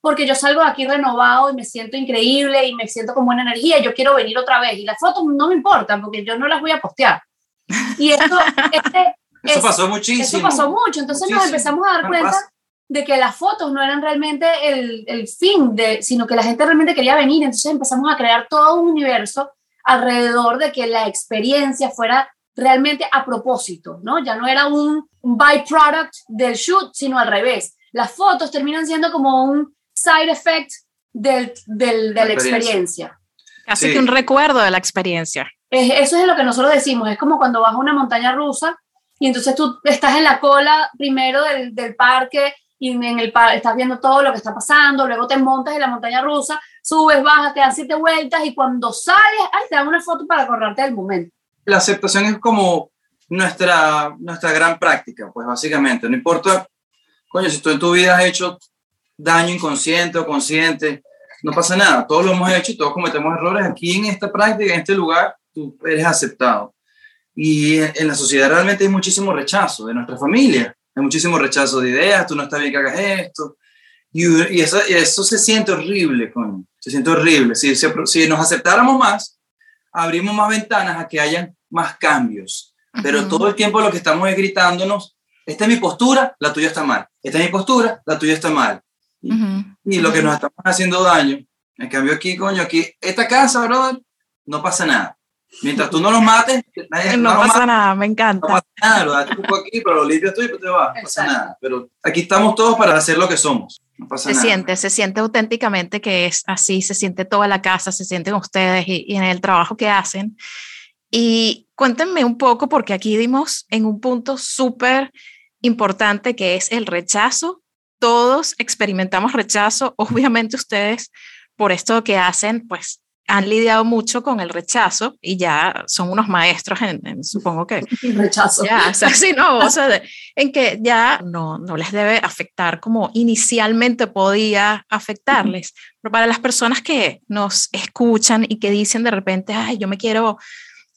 porque yo salgo de aquí renovado y me siento increíble y me siento con buena energía y yo quiero venir otra vez. Y las fotos no me importan porque yo no las voy a postear. Y esto, (laughs) este, eso pasó muchísimo. Eso pasó mucho. Entonces nos empezamos a dar cuenta de que las fotos no eran realmente el, el, fin, de, sino que la gente realmente quería venir. Entonces empezamos a crear todo un universo alrededor de que la experiencia fuera realmente a propósito, ¿no? Ya no era un, byproduct del shoot, sino al revés. Las fotos terminan siendo como un side effect del, del, de la, experiencia. Así que un recuerdo de la experiencia. eso es lo que nosotros decimos, es como cuando vas a una montaña rusa y entonces tú estás en la cola primero del, del parque y en el estás viendo todo lo que está pasando, luego te montas en la montaña rusa, subes, bajas, te dan siete vueltas y cuando sales, ay, te dan una foto para acordarte del momento. La aceptación es como nuestra, nuestra gran práctica, pues básicamente, no importa, coño, si tú en tu vida has hecho daño inconsciente o consciente, no pasa nada, todos lo hemos hecho y todos cometemos errores, aquí en esta práctica, en este lugar, tú eres aceptado. Y en la sociedad realmente hay muchísimo rechazo de nuestra familia hay muchísimo rechazo de ideas, tú no estás bien que hagas esto. Y, y, eso, eso, se siente horrible, coño. Se siente horrible. Si, si, si, nos aceptáramos más, abrimos más ventanas a que hayan más cambios. Pero todo el tiempo lo que estamos es gritándonos, esta es mi postura, la tuya está mal. Esta es mi postura, la tuya está mal. Y, y lo que nos estamos haciendo daño, en cambio aquí, coño, aquí, esta casa, brother, no pasa nada. Mientras tú no los mates, nadie, no, no pasa nada, me encanta. No pasa nada, lo das aquí, pero lo limpias tú y te vas, no pasa nada. Pero aquí estamos todos para hacer lo que somos. No pasa se nada. siente, se siente auténticamente que es así, se siente toda la casa, se sienten ustedes y, y en el trabajo que hacen. Y cuéntenme un poco, porque aquí dimos en un punto súper importante que es el rechazo. Todos experimentamos rechazo, (laughs) obviamente ustedes por esto que hacen, pues han lidiado mucho con el rechazo y ya son unos maestros en, supongo que (laughs) rechazo. ya, o sea, sí, no, o sea, en que ya no, no les debe afectar como inicialmente podía afectarles, pero para las personas que nos escuchan y que dicen de repente, ay, yo me quiero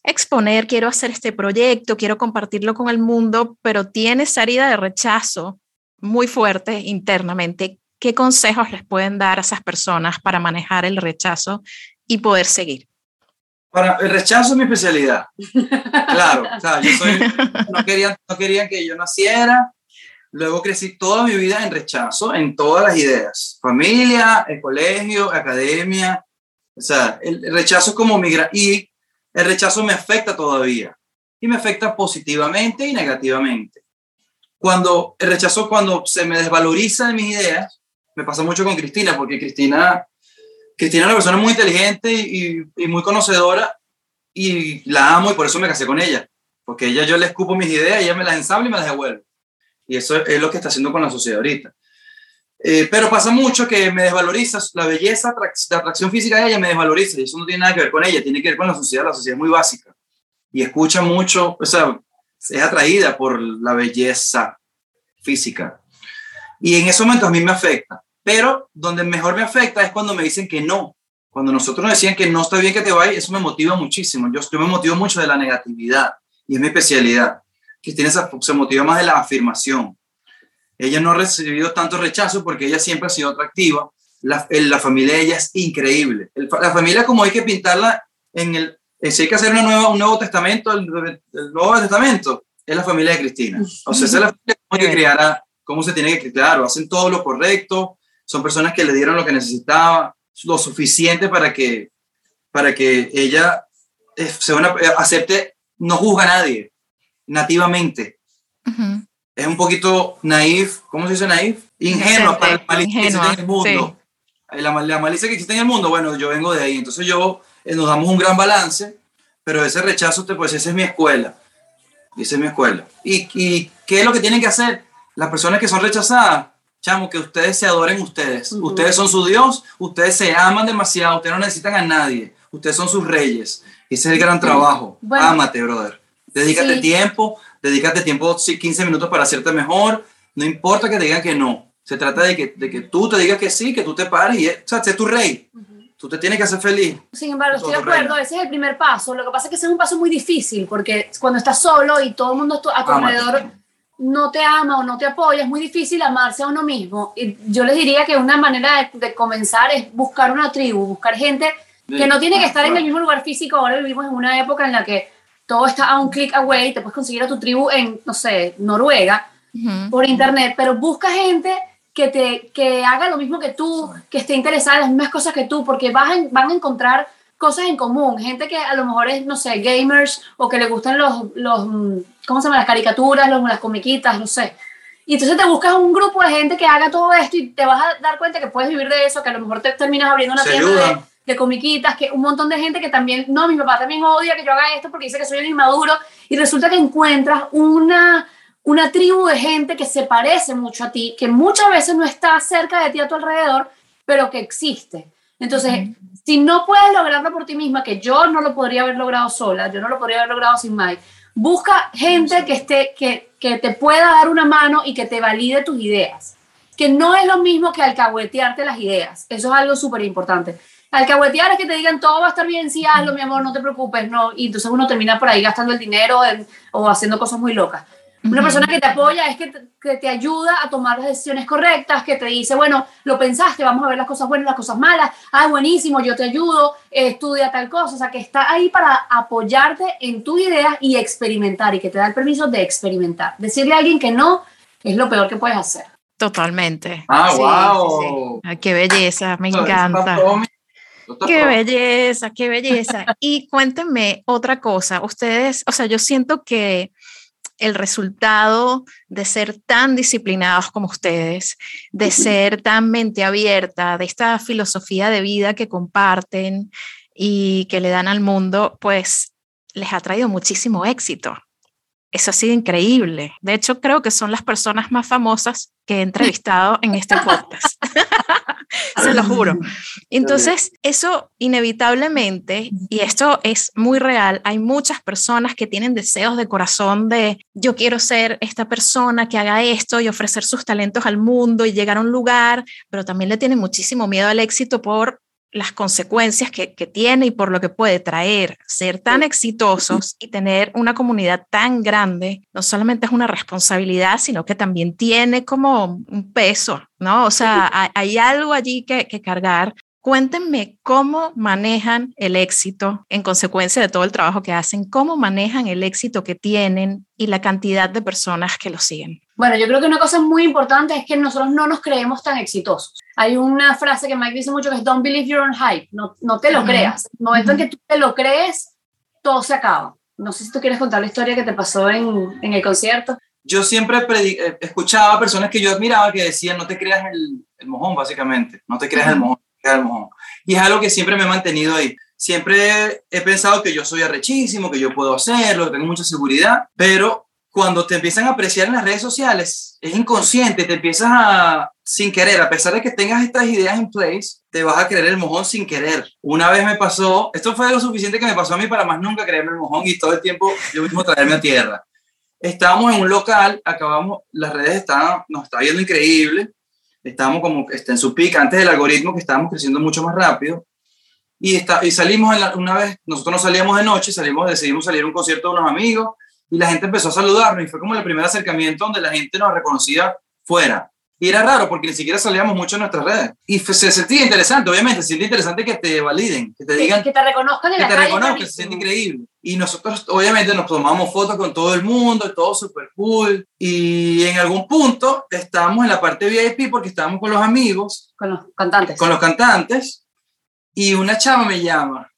exponer, quiero hacer este proyecto, quiero compartirlo con el mundo, pero tiene esa herida de rechazo muy fuerte internamente, ¿qué consejos les pueden dar a esas personas para manejar el rechazo y poder seguir? Para, el rechazo es mi especialidad. (laughs) Claro, o sea, yo soy, no, querían, no querían que yo naciera, Luego crecí toda mi vida en rechazo en todas las ideas. Familia, el colegio, academia. O sea, el rechazo como migra y el rechazo me afecta todavía. Y me afecta positivamente y negativamente. Cuando el rechazo, cuando se me desvaloriza mis ideas, me pasa mucho con Cristina, porque Cristina, Cristina es una persona muy inteligente y, y muy conocedora y la amo y por eso me casé con ella. Porque ella yo le escupo mis ideas, ella me las ensambla y me las devuelve. Y eso es lo que está haciendo con la sociedad ahorita. Eh, pero pasa mucho que me desvaloriza la belleza, la atracción física de ella me desvaloriza y eso no tiene nada que ver con ella, tiene que ver con la sociedad, la sociedad es muy básica y escucha mucho, o sea, es atraída por la belleza física. Y en ese momento a mí me afecta, pero donde mejor me afecta es cuando me dicen que no. Cuando nosotros nos decían que no está bien que te vayas, eso me motiva muchísimo. Yo, yo me motivo mucho de la negatividad y es mi especialidad. Cristina se motiva más de la afirmación. Ella no ha recibido tanto rechazo porque ella siempre ha sido atractiva. La, la familia de ella es increíble. la familia como hay que pintarla en el... Eh, si hay que hacer una nueva, un nuevo testamento, el, nuevo testamento, es la familia de Cristina. O sea, es la familia como que criará, cómo se tiene que criar, hacen todo lo correcto, son personas que le dieron lo que necesitaba, lo suficiente para que, para que ella eh, se una, eh, acepte, no juzga a nadie nativamente. Es un poquito naif, ¿cómo se dice naif? Ingenua para la malicia que existe en el mundo. La, malicia que existe en el mundo, bueno, yo vengo de ahí. Entonces yo, eh, nos damos un gran balance, pero ese rechazo, pues esa es mi escuela. Esa es mi escuela. ¿Y, ¿Y qué es lo que tienen que hacer? Las personas que son rechazadas, chamo, que ustedes se adoren ustedes. Ustedes son su Dios, ustedes se aman demasiado, ustedes no necesitan a nadie. Ustedes son sus reyes. Ese es el gran trabajo. Ámate, brother. Dedícate tiempo, dedícate tiempo, 15 minutos para hacerte mejor. No importa que te digan que no. Se trata de que, de que tú te digas que sí, que tú te pares y, o sea, sé tu rey. Tú te tienes que hacer feliz. Sin embargo, estoy de acuerdo, ese es el primer paso. Lo que pasa es que ese es un paso muy difícil porque cuando estás solo y todo el mundo a tu alrededor no te ama o no te apoya, es muy difícil amarse a uno mismo. Y yo les diría que una manera de, de comenzar es buscar una tribu, buscar gente que no tiene que estar en el mismo lugar físico. Ahora vivimos en una época en la que todo está a un clic away, te puedes conseguir a tu tribu en, no sé, Noruega, por internet, pero busca gente que, te, que haga lo mismo que tú, que esté interesada en las mismas cosas que tú, porque van, van a encontrar cosas en común, gente que a lo mejor es, no sé, gamers o que le gustan los, los ¿cómo se llama? Las caricaturas, los, las comiquitas, no sé. Y entonces te buscas un grupo de gente que haga todo esto y te vas a dar cuenta que puedes vivir de eso, que a lo mejor te terminas abriendo una tienda de comiquitas, que un montón de gente que también, no, mi papá también odia que yo haga esto porque dice que soy un inmaduro, y resulta que encuentras una, una tribu de gente que se parece mucho a ti, que muchas veces no está cerca de ti a tu alrededor, pero que existe. Entonces, si no puedes lograrlo por ti misma, que yo no lo podría haber logrado sola, yo no lo podría haber logrado sin Mike, busca gente que, esté, que, que te pueda dar una mano y que te valide tus ideas. Que no es lo mismo que alcahuetearte las ideas. Eso es algo súper importante alcahuetear es que te digan todo va a estar bien, sí, hazlo, mi amor, no te preocupes, no. Y entonces uno termina por ahí gastando el dinero o haciendo cosas muy locas. Una persona que te apoya es que te, que te, ayuda a tomar las decisiones correctas, que te dice, bueno, lo pensaste, vamos a ver las cosas buenas, las cosas malas, ah, buenísimo, yo te ayudo, estudia tal cosa, o sea, que está ahí para apoyarte en tu idea y experimentar y que te da el permiso de experimentar. Decirle a alguien que no es lo peor que puedes hacer. Totalmente. Ah, wow. qué belleza, me encanta. Qué belleza, qué belleza. Y cuéntenme otra cosa, ustedes, o sea, yo siento que el resultado de ser tan disciplinados como ustedes, de ser tan mente abierta, de esta filosofía de vida que comparten y que le dan al mundo, pues les ha traído muchísimo éxito. Eso ha sido increíble. De hecho, creo que son las personas más famosas que he entrevistado en este podcast. (laughs) Se lo juro. Entonces, eso inevitablemente, y esto es muy real, hay muchas personas que tienen deseos de corazón de yo quiero ser esta persona que haga esto y ofrecer sus talentos al mundo y llegar a un lugar, pero también le tienen muchísimo miedo al éxito por las consecuencias que, tiene y por lo que puede traer. Ser tan exitosos y tener una comunidad tan grande, no solamente es una responsabilidad, sino que también tiene como un peso, ¿no? O sea, hay, algo allí que, que cargar. Cuéntenme cómo manejan el éxito en consecuencia de todo el trabajo que hacen, cómo manejan el éxito que tienen y la cantidad de personas que lo siguen. Bueno, yo creo que una cosa muy importante es que nosotros no nos creemos tan exitosos. Hay una frase que Mike dice mucho que es don't believe your own hype, no, no te lo creas. En el momento en que tú te lo crees, todo se acaba. No sé si tú quieres contar la historia que te pasó en, en el concierto. Yo siempre eh, escuchaba a personas que yo admiraba que decían no te creas el, el mojón, básicamente, no te creas el mojón, el mojón. Y es algo que siempre me he mantenido ahí siempre he pensado que yo soy arrechísimo, que yo puedo hacerlo, que tengo mucha seguridad, pero cuando te empiezan a apreciar en las redes sociales, es inconsciente, te empiezas a, sin querer, a pesar de que tengas estas ideas en place, te vas a creer el mojón sin querer. Una vez me pasó, esto fue lo suficiente que me pasó a mí para más nunca creerme el mojón y todo el tiempo yo mismo traerme a tierra. Estábamos en un local, acabamos, las redes estaban, nos estaba yendo increíble, estábamos como está en su pica antes del algoritmo que estábamos creciendo mucho más rápido y, está, y salimos una vez, nosotros no salíamos de noche, salimos, decidimos salir a un concierto de unos amigos y la gente empezó a saludarnos y fue como el primer acercamiento donde la gente nos reconocía fuera. Y era raro porque ni siquiera salíamos mucho en nuestras redes. Y se sentía interesante, obviamente, se siente interesante que te validen, que te digan. Que te reconozcan en Que te reconozcan, se siente increíble. Y nosotros, obviamente, nos tomamos fotos con todo el mundo, todo súper cool. Y en algún punto estábamos en la parte VIP porque estábamos con los amigos. Con los cantantes. Con los cantantes. Y una chava me llama,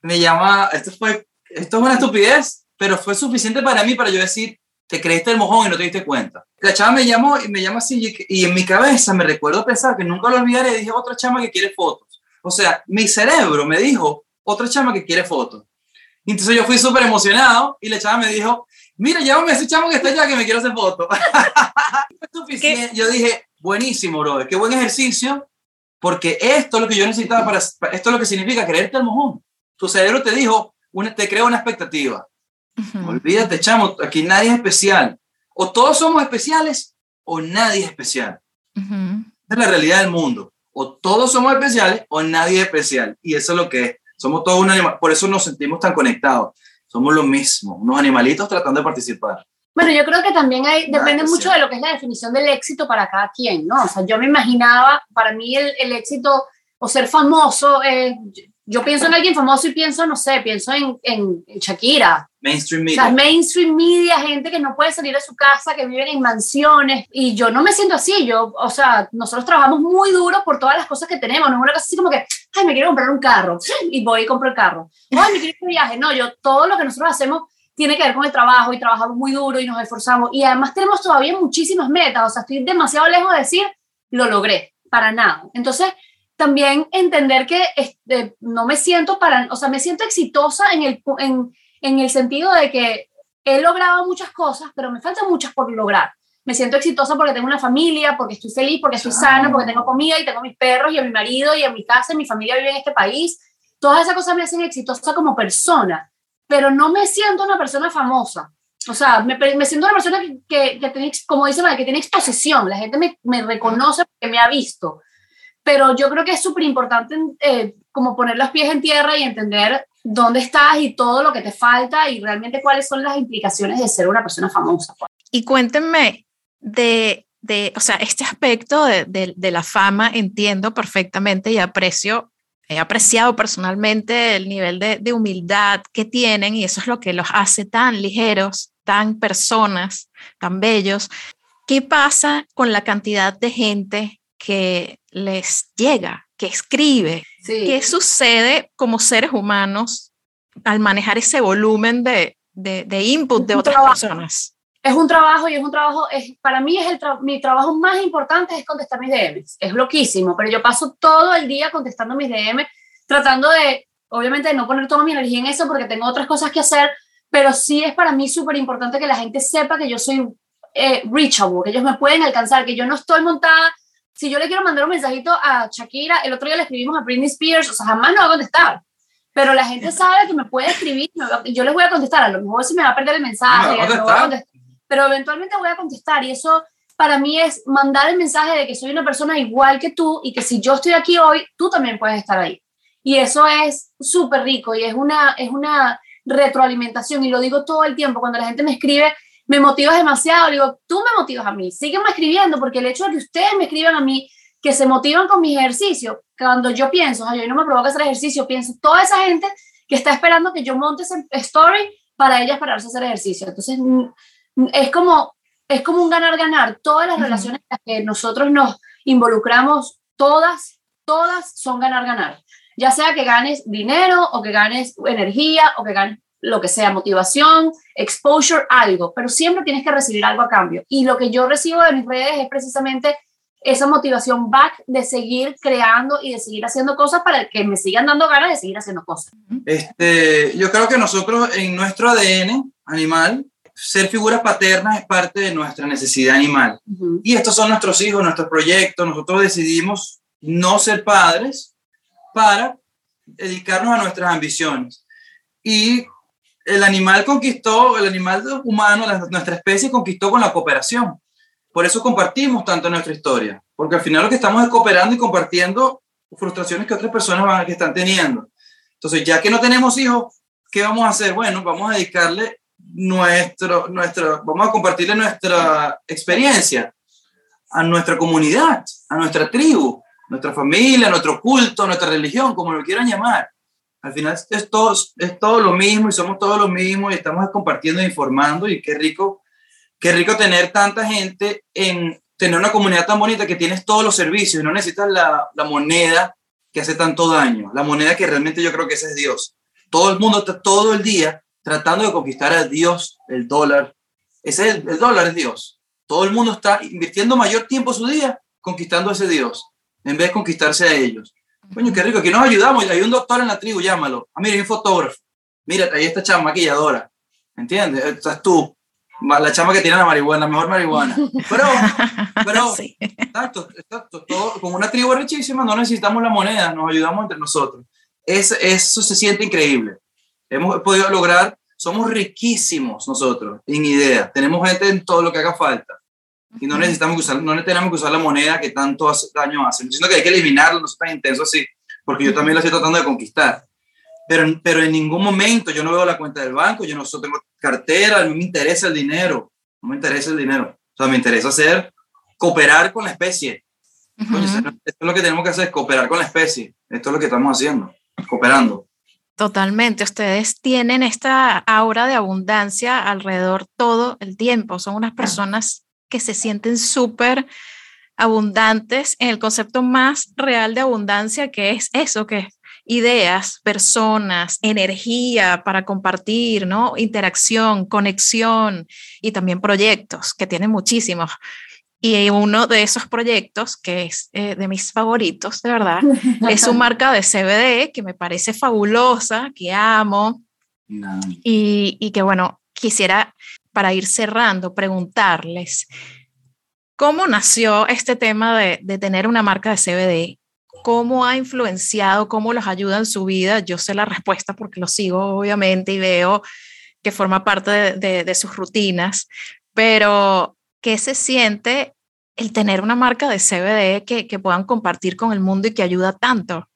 me llama, esto fue, esto es una estupidez, pero fue suficiente para mí para yo decir, te creíste el mojón y no te diste cuenta. La chava me llamó y me llama así y en mi cabeza me recuerdo pensar que nunca lo olvidaré, dije otra chama que quiere fotos. O sea, mi cerebro me dijo, otra chama que quiere fotos. Y entonces yo fui súper emocionado y la chava me dijo, mira, llámame a ese chamo que está allá que me quiere hacer fotos. (laughs) yo dije, buenísimo, bro, qué buen ejercicio porque esto es lo que yo necesitaba para, esto es lo que significa creerte al mojón. Tu cerebro te dijo, una, te creó una expectativa. Olvídate, chamo, aquí nadie es especial. O todos somos especiales o nadie es especial. es la realidad del mundo. O todos somos especiales o nadie es especial. Y eso es lo que es. Somos todos un animal. Por eso nos sentimos tan conectados. Somos lo mismo, unos animalitos tratando de participar. Bueno, yo creo que también hay, depende mucho de lo que es la definición del éxito para cada quien, ¿no? O sea, yo me imaginaba, para mí el, el éxito o ser famoso, eh, yo pienso en alguien famoso y pienso, no sé, pienso en, en, Shakira. Mainstream media. O sea, mainstream media, gente que no puede salir de su casa, que viven en mansiones. Y yo no me siento así. Yo, o sea, nosotros trabajamos muy duro por todas las cosas que tenemos. No es una cosa así como que, ay, me quiero comprar un carro. Y voy y compro el carro. Ay, me quiero ir de viaje. No, yo, todo lo que nosotros hacemos tiene que ver con el trabajo y trabajamos muy duro y nos esforzamos. Y además tenemos todavía muchísimas metas, o sea, estoy demasiado lejos de decir, lo logré, para nada. Entonces, también entender que este, no me siento para, o sea, me siento exitosa en el, en, en el sentido de que he logrado muchas cosas, pero me faltan muchas por lograr. Me siento exitosa porque tengo una familia, porque estoy feliz, porque estoy sana, porque tengo comida y tengo mis perros y a mi marido y a mi casa y mi familia vive en este país. Todas esas cosas me hacen exitosa como persona pero no me siento una persona famosa. O sea, me, me siento una persona que, que, tiene, como dice que tiene exposición. La gente me, me, reconoce porque me ha visto. Pero yo creo que es súper importante eh, como poner los pies en tierra y entender dónde estás y todo lo que te falta y realmente cuáles son las implicaciones de ser una persona famosa. Pues. Y cuéntenme de, de, o sea, este aspecto de, de, de la fama entiendo perfectamente y aprecio he apreciado personalmente el nivel de, humildad que tienen y eso es lo que los hace tan ligeros, tan personas, tan bellos. ¿Qué pasa con la cantidad de gente que les llega, que escribe? ¿Qué sucede como seres humanos al manejar ese volumen de, de input de otras personas? es un trabajo y es un trabajo, es, para mí es el mi trabajo más importante es contestar mis DMs. Es loquísimo, pero yo paso todo el día contestando mis DMs, tratando de, obviamente, no poner toda mi energía en eso porque tengo otras cosas que hacer, pero sí es para mí súper importante que la gente sepa que yo soy eh, reachable, que ellos me pueden alcanzar, que yo no estoy montada. Si yo le quiero mandar un mensajito a Shakira, el otro día le escribimos a Britney Spears, o sea, jamás no va a contestar. Pero la gente sabe que me puede escribir, yo les voy a contestar, a lo mejor se me va a perder el mensaje, no, a contestar pero eventualmente voy a contestar y eso para mí es mandar el mensaje de que soy una persona igual que tú y que si yo estoy aquí hoy, tú también puedes estar ahí. Y eso es súper rico y es una, es una retroalimentación y lo digo todo el tiempo. Cuando la gente me escribe, me motivas demasiado, digo, tú me motivas a mí, sígueme escribiendo porque el hecho de que ustedes me escriban a mí, que se motivan con mis ejercicios, cuando yo pienso, ay, no me provoca hacer ejercicio, pienso toda esa gente que está esperando que yo monte ese story para ellas pararse a hacer ejercicio. Entonces, es como es como un ganar-ganar. Todas las relaciones en las que nosotros nos involucramos, todas, todas son ganar-ganar. Ya sea que ganes dinero o que ganes energía o que ganes lo que sea, motivación, exposure, algo, pero siempre tienes que recibir algo a cambio. Y lo que yo recibo de mis redes es precisamente esa motivación back de seguir creando y de seguir haciendo cosas para que me sigan dando ganas de seguir haciendo cosas. Este, yo creo que nosotros en nuestro ADN animal, ser figura paterna es parte de nuestra necesidad animal. Y estos son nuestros hijos, nuestros proyectos. Nosotros decidimos no ser padres para dedicarnos a nuestras ambiciones. Y el animal conquistó, el animal humano, nuestra especie conquistó con la cooperación. Por eso compartimos tanto nuestra historia, porque al final lo que estamos es cooperando y compartiendo frustraciones que otras personas van, que están teniendo. Entonces, ya que no tenemos hijos, ¿qué vamos a hacer? Bueno, vamos a dedicarle nuestro, nuestro, vamos a compartirle nuestra experiencia a nuestra comunidad, a nuestra tribu, nuestra familia, nuestro culto, nuestra religión, como lo quieran llamar. Al final es todo, es todo lo mismo y somos todos lo mismo y estamos compartiendo e informando y qué rico, qué rico tener tanta gente en tener una comunidad tan bonita que tienes todos los servicios y no necesitas la, la moneda que hace tanto daño, la moneda que realmente yo creo que ese es Dios. Todo el mundo está todo el día tratando de conquistar a Dios, el dólar. Ese es el, dólar es Dios. Todo el mundo está invirtiendo mayor tiempo su día conquistando a ese Dios, en vez de conquistarse a ellos. Coño, qué rico, aquí nos ayudamos. Hay un doctor en la tribu, llámalo. Ah, mira, hay un fotógrafo. Mira, ahí está chama maquilladora. ¿Entiendes? Estás tú. La chama que tiene la marihuana, mejor marihuana. Pero, (laughs) pero, exacto, exacto. con una tribu richísima no necesitamos la moneda, nos ayudamos entre nosotros. Es, eso se siente increíble. Hemos podido lograr, somos riquísimos nosotros en ideas. Tenemos gente en todo lo que haga falta. Y no necesitamos usar, no tenemos que usar la moneda que tanto hace, daño hace. Siento que hay que eliminarlo, no es tan intenso así, porque yo también lo estoy tratando de conquistar. Pero, pero en ningún momento yo no veo la cuenta del banco, yo no tengo cartera, no me interesa el dinero, no me interesa el dinero. O sea, me interesa hacer, cooperar con la especie. esto es lo que tenemos que hacer, cooperar con la especie. Esto es lo que estamos haciendo, cooperando. Totalmente, ustedes tienen esta aura de abundancia alrededor todo el tiempo, son unas personas que se sienten súper abundantes en el concepto más real de abundancia, que es eso, que es ideas, personas, energía para compartir, ¿no? Interacción, conexión y también proyectos, que tienen muchísimos. Y uno de esos proyectos, que es eh, de mis favoritos, de verdad, (laughs) es su marca de CBD, que me parece fabulosa, que amo. Y, y, que bueno, quisiera, para ir cerrando, preguntarles, ¿cómo nació este tema de, de tener una marca de CBD? ¿Cómo ha influenciado, cómo los ayuda en su vida? Yo sé la respuesta porque lo sigo, obviamente, y veo que forma parte de, de, de sus rutinas, pero ¿qué se siente el tener una marca de CBD que, que, puedan compartir con el mundo y que ayuda tanto?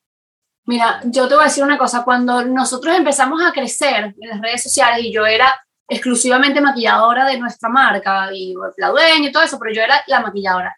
Mira, yo te voy a decir una cosa, cuando nosotros empezamos a crecer en las redes sociales y yo era exclusivamente maquilladora de nuestra marca y la dueña y todo eso, pero yo era la maquilladora.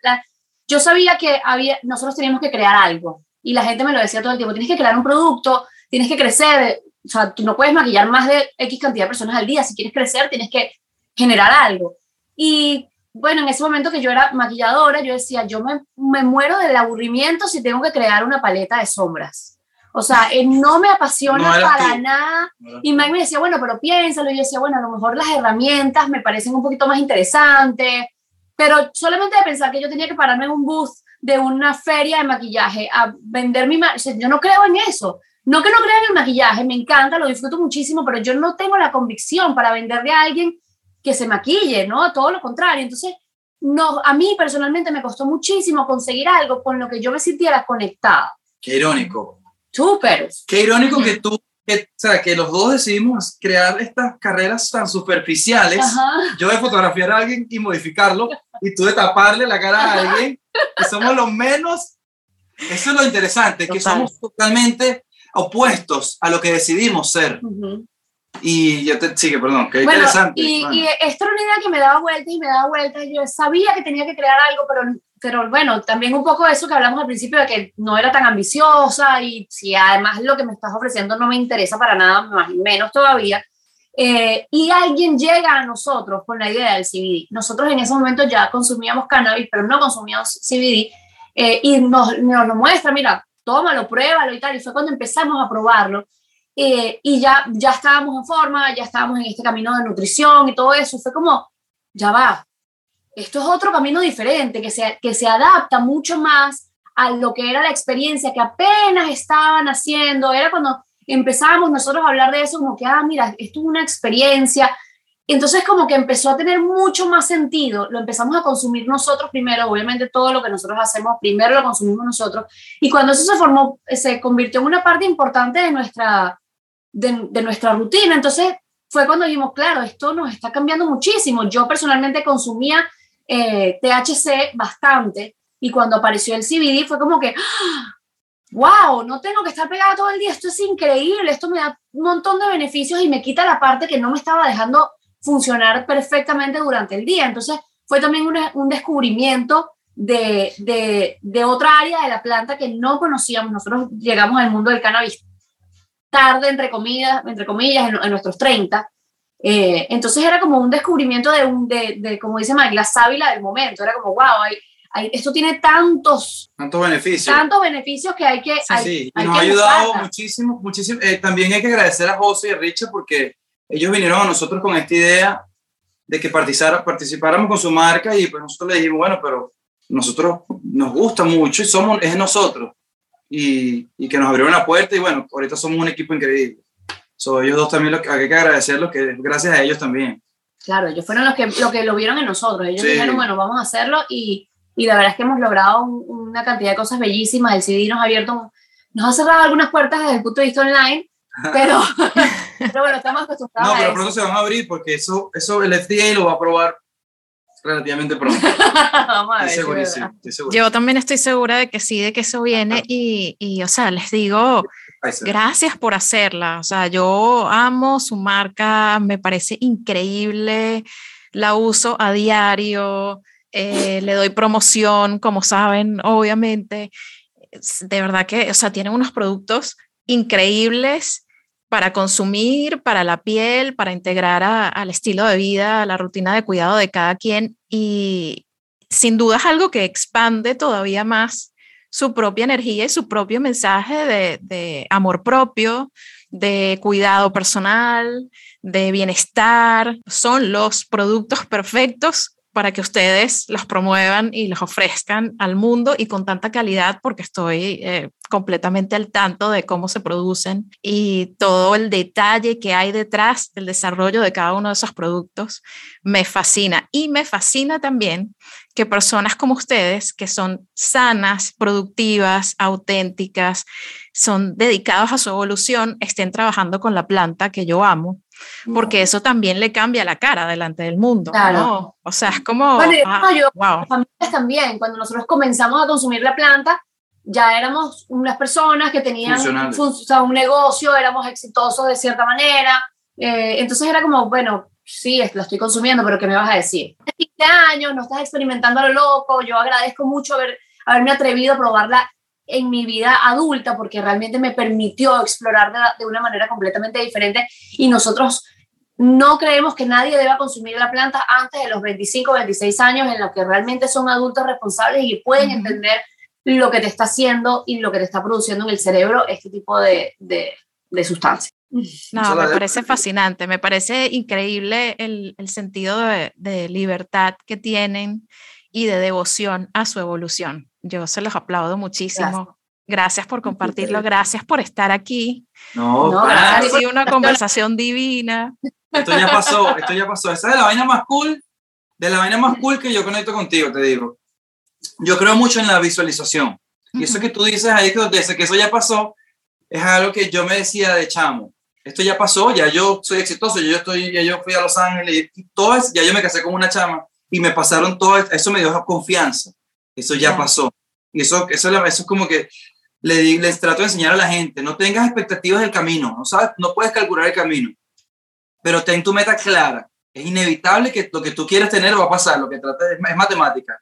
yo sabía que había, nosotros teníamos que crear algo y la gente me lo decía todo el tiempo, tienes que crear un producto, tienes que crecer, o sea, tú no puedes maquillar más de X cantidad de personas al día, si quieres crecer tienes que generar algo. Y bueno, en ese momento que yo era maquilladora, yo decía, yo me, me muero del aburrimiento si tengo que crear una paleta de sombras. O sea, eh, no me apasiona para nada. y Mike me decía, bueno, pero piénsalo. Y yo decía, bueno, a lo mejor las herramientas me parecen un poquito más interesantes. Pero solamente de pensar que yo tenía que pararme en un booth de una feria de maquillaje a vender mi... O sea, yo no creo en eso. No que no crea en el maquillaje, me encanta, lo disfruto muchísimo, pero yo no tengo la convicción para venderle a alguien que se maquille, ¿no? Todo lo contrario. Entonces, no, a mí personalmente me costó muchísimo conseguir algo con lo que yo me sintiera conectada. Qué irónico. Súper. Qué irónico que tú, que, o sea, que los dos decidimos crear estas carreras tan superficiales. Yo de fotografiar a alguien y modificarlo, y tú de taparle la cara a alguien, que somos los menos. Eso es lo interesante, que somos totalmente opuestos a lo que decidimos ser. Y yo te sigue, perdón, qué interesante. Y, y, esta era una idea que me daba vueltas y me daba vueltas. Yo sabía que tenía que crear algo, pero, pero bueno, también un poco eso que hablamos al principio, de que no era tan ambiciosa y si además lo que me estás ofreciendo no me interesa para nada, más menos todavía. Eh, y alguien llega a nosotros con la idea del CBD. Nosotros en ese momento ya consumíamos cannabis, pero no consumíamos CBD. Eh, y nos, nos lo muestra, mira, tómalo, pruébalo y tal. Y fue cuando empezamos a probarlo. Eh, y ya, ya estábamos en forma, ya estábamos en este camino de nutrición y todo eso. Fue como, ya va, esto es otro camino diferente, que se, que se adapta mucho más a lo que era la experiencia que apenas estaban haciendo. Era cuando empezábamos nosotros a hablar de eso como que, ah, mira, esto es una experiencia. Entonces como que empezó a tener mucho más sentido, lo empezamos a consumir nosotros primero, obviamente todo lo que nosotros hacemos primero lo consumimos nosotros, y cuando eso se formó, se convirtió en una parte importante de nuestra, de, nuestra rutina, entonces fue cuando dijimos, claro, esto nos está cambiando muchísimo. Yo personalmente consumía eh, THC bastante, y cuando apareció el CBD fue como que, ¡ah! wow, no tengo que estar pegada todo el día, esto es increíble, esto me da un montón de beneficios y me quita la parte que no me estaba dejando funcionar perfectamente durante el día. Entonces fue también un, descubrimiento de, de, otra área de la planta que no conocíamos. Nosotros llegamos al mundo del cannabis tarde, entre comillas, entre comillas en, nuestros 30. Eh, entonces era como un descubrimiento de, un, de, de como dice Mike, la sábila del momento. Era como, wow, hay, esto tiene tantos, tantos beneficios. Tantos beneficios que hay que... Sí, sí. nos ha ayudado muchísimo, muchísimo. Eh, también hay que agradecer a José y a Richard porque ellos vinieron a nosotros con esta idea de que participáramos con su marca y pues nosotros le dijimos, bueno, pero nosotros nos gusta mucho y somos, es nosotros. Y, y que nos abrieron la puerta y bueno, ahorita somos un equipo increíble. So, ellos dos también lo, hay que agradecerlos, que gracias a ellos también. Claro, ellos fueron los que, lo que lo vieron en nosotros. Ellos dijeron, bueno, vamos a hacerlo y y la verdad es que hemos logrado una cantidad de cosas bellísimas. El CD nos ha abierto, nos ha cerrado algunas puertas desde el punto de vista online, (laughs) pero, pero bueno, estamos acostumbrados. No, pero pronto se van a abrir porque eso, eso el FDA lo va a probar relativamente pronto. (laughs) Vamos a ver. Estoy seguro. Yo también estoy segura de que sí, de que eso viene y, y o sea, les digo, gracias por hacerla. O sea, yo amo su marca, me parece increíble, la uso a diario. Eh, le doy promoción, como saben, obviamente. De verdad que, o sea, tienen unos productos increíbles para consumir, para la piel, para integrar al estilo de vida, a la rutina de cuidado de cada quien y sin duda es algo que expande todavía más su propia energía y su propio mensaje de, amor propio, de cuidado personal, de bienestar. Son los productos perfectos para que ustedes los promuevan y los ofrezcan al mundo y con tanta calidad porque estoy eh, completamente al tanto de cómo se producen y todo el detalle que hay detrás del desarrollo de cada uno de esos productos me fascina y me fascina también que personas como ustedes que son sanas, productivas, auténticas, son dedicados a su evolución, estén trabajando con la planta que yo amo porque eso también le cambia la cara delante del mundo. Claro. O sea, es como... Bueno, ah, yo, familias también, cuando nosotros comenzamos a consumir la planta, ya éramos unas personas que tenían un negocio, éramos exitosos de cierta manera, eh, entonces era como, bueno, sí, lo estoy consumiendo, pero ¿qué me vas a decir? 15 años, no estás experimentando a lo loco, yo agradezco mucho haber, haberme atrevido a probarla en mi vida adulta porque realmente me permitió explorar de, una manera completamente diferente y nosotros no creemos que nadie deba consumir la planta antes de los 25, 26 años en los que realmente son adultos responsables y pueden entender lo que te está haciendo y lo que te está produciendo en el cerebro este tipo de, de, de sustancias. (laughs) No, me parece fascinante, me parece increíble el, el sentido de, de libertad que tienen y de devoción a su evolución. Yo se los aplaudo muchísimo. Gracias, por compartirlo, gracias por estar aquí. No, no ha sido una conversación divina. Esto ya pasó, esto ya pasó. Esa es la vaina más cool, de la vaina más cool que yo conecto contigo, te digo. Yo creo mucho en la visualización. Y eso que tú dices ahí, que, que eso ya pasó, es algo que yo me decía de chamo. Esto ya pasó, ya yo soy exitoso, ya yo, estoy, ya yo fui a Los Ángeles y todo eso, ya yo me casé con una chama y me pasaron todo, eso me dio confianza. Eso ya pasó. Y eso, eso, eso es como que le, les trato de enseñar a la gente, no tengas expectativas del camino, no sabes, no puedes calcular el camino, pero ten tu meta clara. Es inevitable que lo que tú quieres tener va a pasar, lo que trata es, es matemática.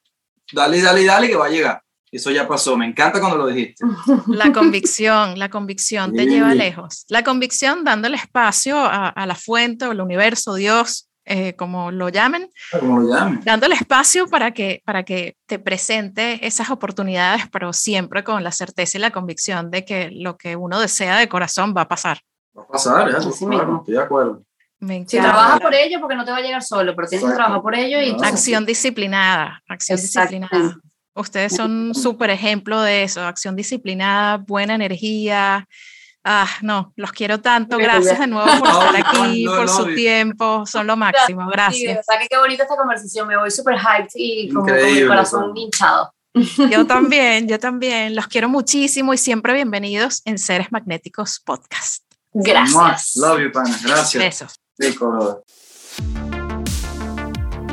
Dale, dale, dale que va a llegar. Eso ya pasó, me encanta cuando lo dijiste. La convicción, la convicción te lleva lejos. La convicción dándole espacio a, a la fuente o el universo, Dios, eh, como lo llamen, como lo llamen, dándole espacio para que, para que te presente esas oportunidades, pero siempre con la certeza y la convicción de que lo que uno desea de corazón va a pasar. Va a pasar, es así, claro, estoy de acuerdo. si trabajas por ello, porque no te va a llegar solo, pero tienes que trabajar por ello y... Acción disciplinada, acción disciplinada. Ustedes son un súper ejemplo de eso, acción disciplinada, buena energía, Ah, no, los quiero tanto. Gracias de nuevo por estar aquí, por su tiempo. Son lo máximo. Gracias. Sí, qué bonita esta conversación. Me voy súper hyped y como con mi corazón hinchado. Yo (laughs) también, yo también. Los quiero muchísimo y siempre bienvenidos en Seres Magnéticos Podcast. Gracias. Love you, pana. Gracias. Besos.